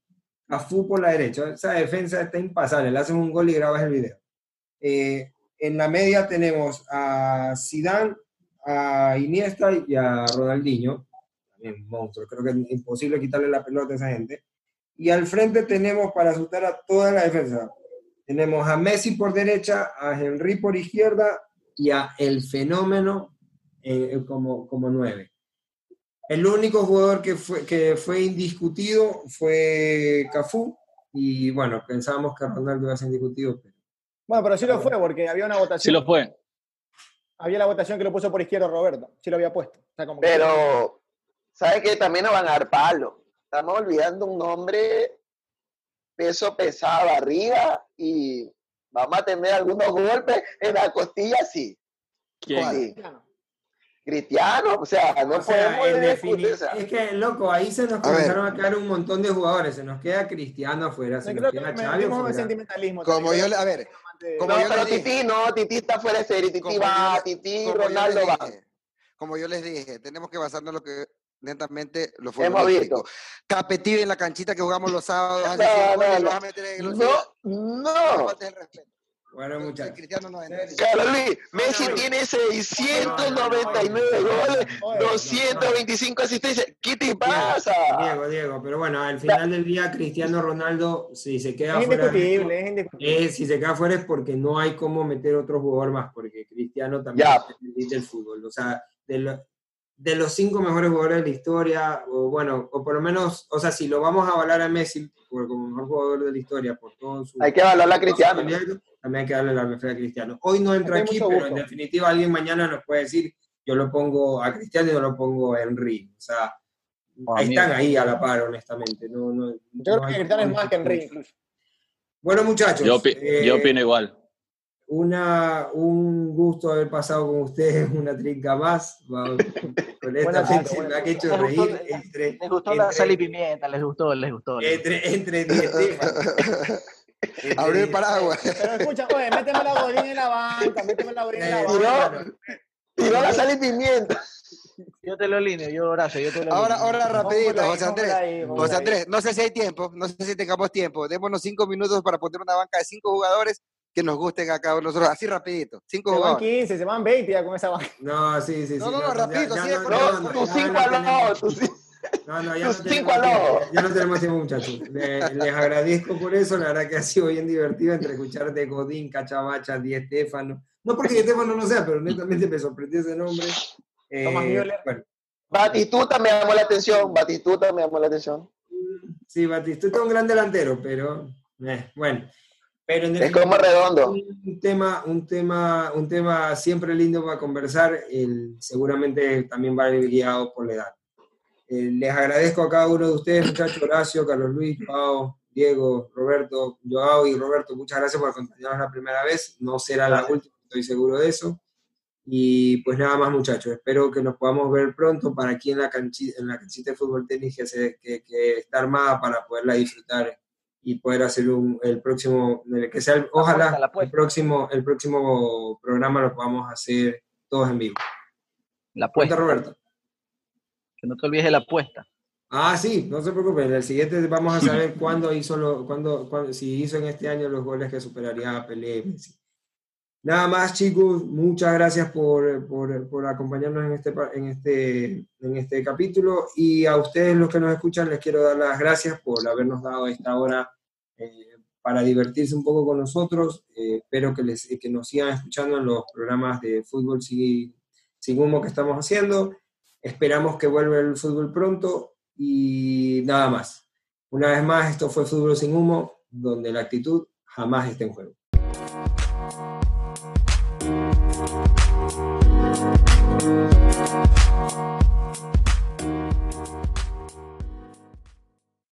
Afu por la derecha. Esa defensa está impasable, le haces un gol y grabas el video. Eh, en la media tenemos a Zidane, a Iniesta y a Ronaldinho, también monstruo, creo que es imposible quitarle la pelota a esa gente. Y al frente tenemos para asustar a toda la defensa, tenemos a Messi por derecha, a Henry por izquierda y a el fenómeno eh, como, como nueve. El único jugador que fue, que fue indiscutido fue Cafú, y bueno, pensábamos que Ronaldo iba a ser indiscutido. Pero... Bueno, pero sí lo fue, porque había una votación. Sí lo fue. Había la votación que lo puso por izquierda Roberto, sí lo había puesto. pero, ¿sabe que También nos van a dar palo. Estamos olvidando un nombre peso pesado arriba y vamos a tener algunos golpes en la costilla, sí. ¿Quién? Cristiano, o sea, no o podemos Es que, loco, ahí se nos comenzaron a quedar un montón de jugadores. Se nos queda Cristiano afuera, se nos queda Xavi afuera. Como yo, a ver, como no, yo pero Titi no, Titi está fuera de serie, Titi va, Titi, Ronaldo va. Como yo les dije, tenemos que basarnos en lo que lentamente lo futbolístico. Capetillo en la canchita que jugamos los sábados. No, no, no. No, no. Bueno, muchachos. Carlos Luis, Messi tiene 699 goles, 225 asistencias. ¿Qué te pasa? Diego, Diego, pero bueno, al final del día, Cristiano Ronaldo, si se queda es fuera. Indiscutible, es indiscutible. si se queda fuera es porque no hay cómo meter otro jugador más, porque Cristiano también es del fútbol. O sea, de, de los cinco mejores jugadores de la historia, o bueno, o por lo menos, o sea, si lo vamos a avalar a Messi como mejor jugador de la historia por todo su... Hay que avalar a Cristiano también hay que darle la referencia a Cristiano. Hoy no entra aquí, pero en definitiva alguien mañana nos puede decir, yo lo pongo a Cristiano y no lo pongo a Henry. O sea, están ahí a la par, honestamente. No, no, yo creo que Cristiano es más que Henry Bueno, muchachos. Yo, eh, opino igual. Una, un gusto haber pasado con ustedes una trinca más. Con esta gente me ha hecho reír. Entre, les gustó la sal y pimienta, les gustó, les gustó. Entre, entre Abrió el paraguas. Pero escucha, oye, méteme la godín en la banca, méteme la en la banca. Tiró la sal y pimienta. Yo te lo alineo, yo Horacio, yo te lo Ahora, ahora rapidito, José Andrés. José Andrés, no sé si hay tiempo, no sé si tengamos tiempo. Démonos cinco minutos para poner una banca de cinco jugadores que nos gusten a cada uno de nosotros. Así rapidito, cinco se van 15, se van 20 ya con esa banca. No, sí, sí, sí. No, no, no, rapidito, sí. No, tú cinco al lado, cinco. No, no, ya no, tenemos, ya no tenemos tiempo, muchachos. Les, agradezco por eso. La verdad que ha sido bien divertido entre escuchar de Godín, Cachabacha, Di Estefano. No porque Di Estefano no sea, pero netamente me sorprendió ese nombre. Eh, bueno. Batistuta me llamó la atención. Batistuta me llamó la atención. Sí, Batistuta es un gran delantero, pero eh, bueno. Pero es como redondo. Un tema, un, tema, un tema siempre lindo para conversar. El, seguramente también va a ir guiado por la edad. Eh, les agradezco a cada uno de ustedes, muchachos, Horacio, Carlos Luis, Pau, Diego, Roberto, Joao y Roberto, muchas gracias por acompañarnos la primera vez. No será la última, estoy seguro de eso. Y pues nada más, muchachos, espero que nos podamos ver pronto para aquí en la canchita, en la canchita de fútbol tenis que, que, está armada para poderla disfrutar y poder hacer un, el próximo, que sea, ojalá el próximo, el próximo programa lo podamos hacer todos en vivo. La apuesta. Roberto. Que no te olvides de la apuesta. Ah, sí, no se preocupen. En el siguiente vamos a saber cuándo hizo, lo, cuándo, si hizo en este año los goles que superaría a Pelé. Nada más, chicos. Muchas gracias por, por, acompañarnos en este, en, este, en este capítulo. Y a ustedes, los que nos escuchan, les quiero dar las gracias por habernos dado esta hora eh, para divertirse un poco con nosotros. Eh, espero que, les, que nos sigan escuchando en los programas de fútbol sin, sin humo que estamos haciendo. Esperamos que vuelva el fútbol pronto y nada más. Una vez más, esto fue Fútbol sin humo, donde la actitud jamás está en juego.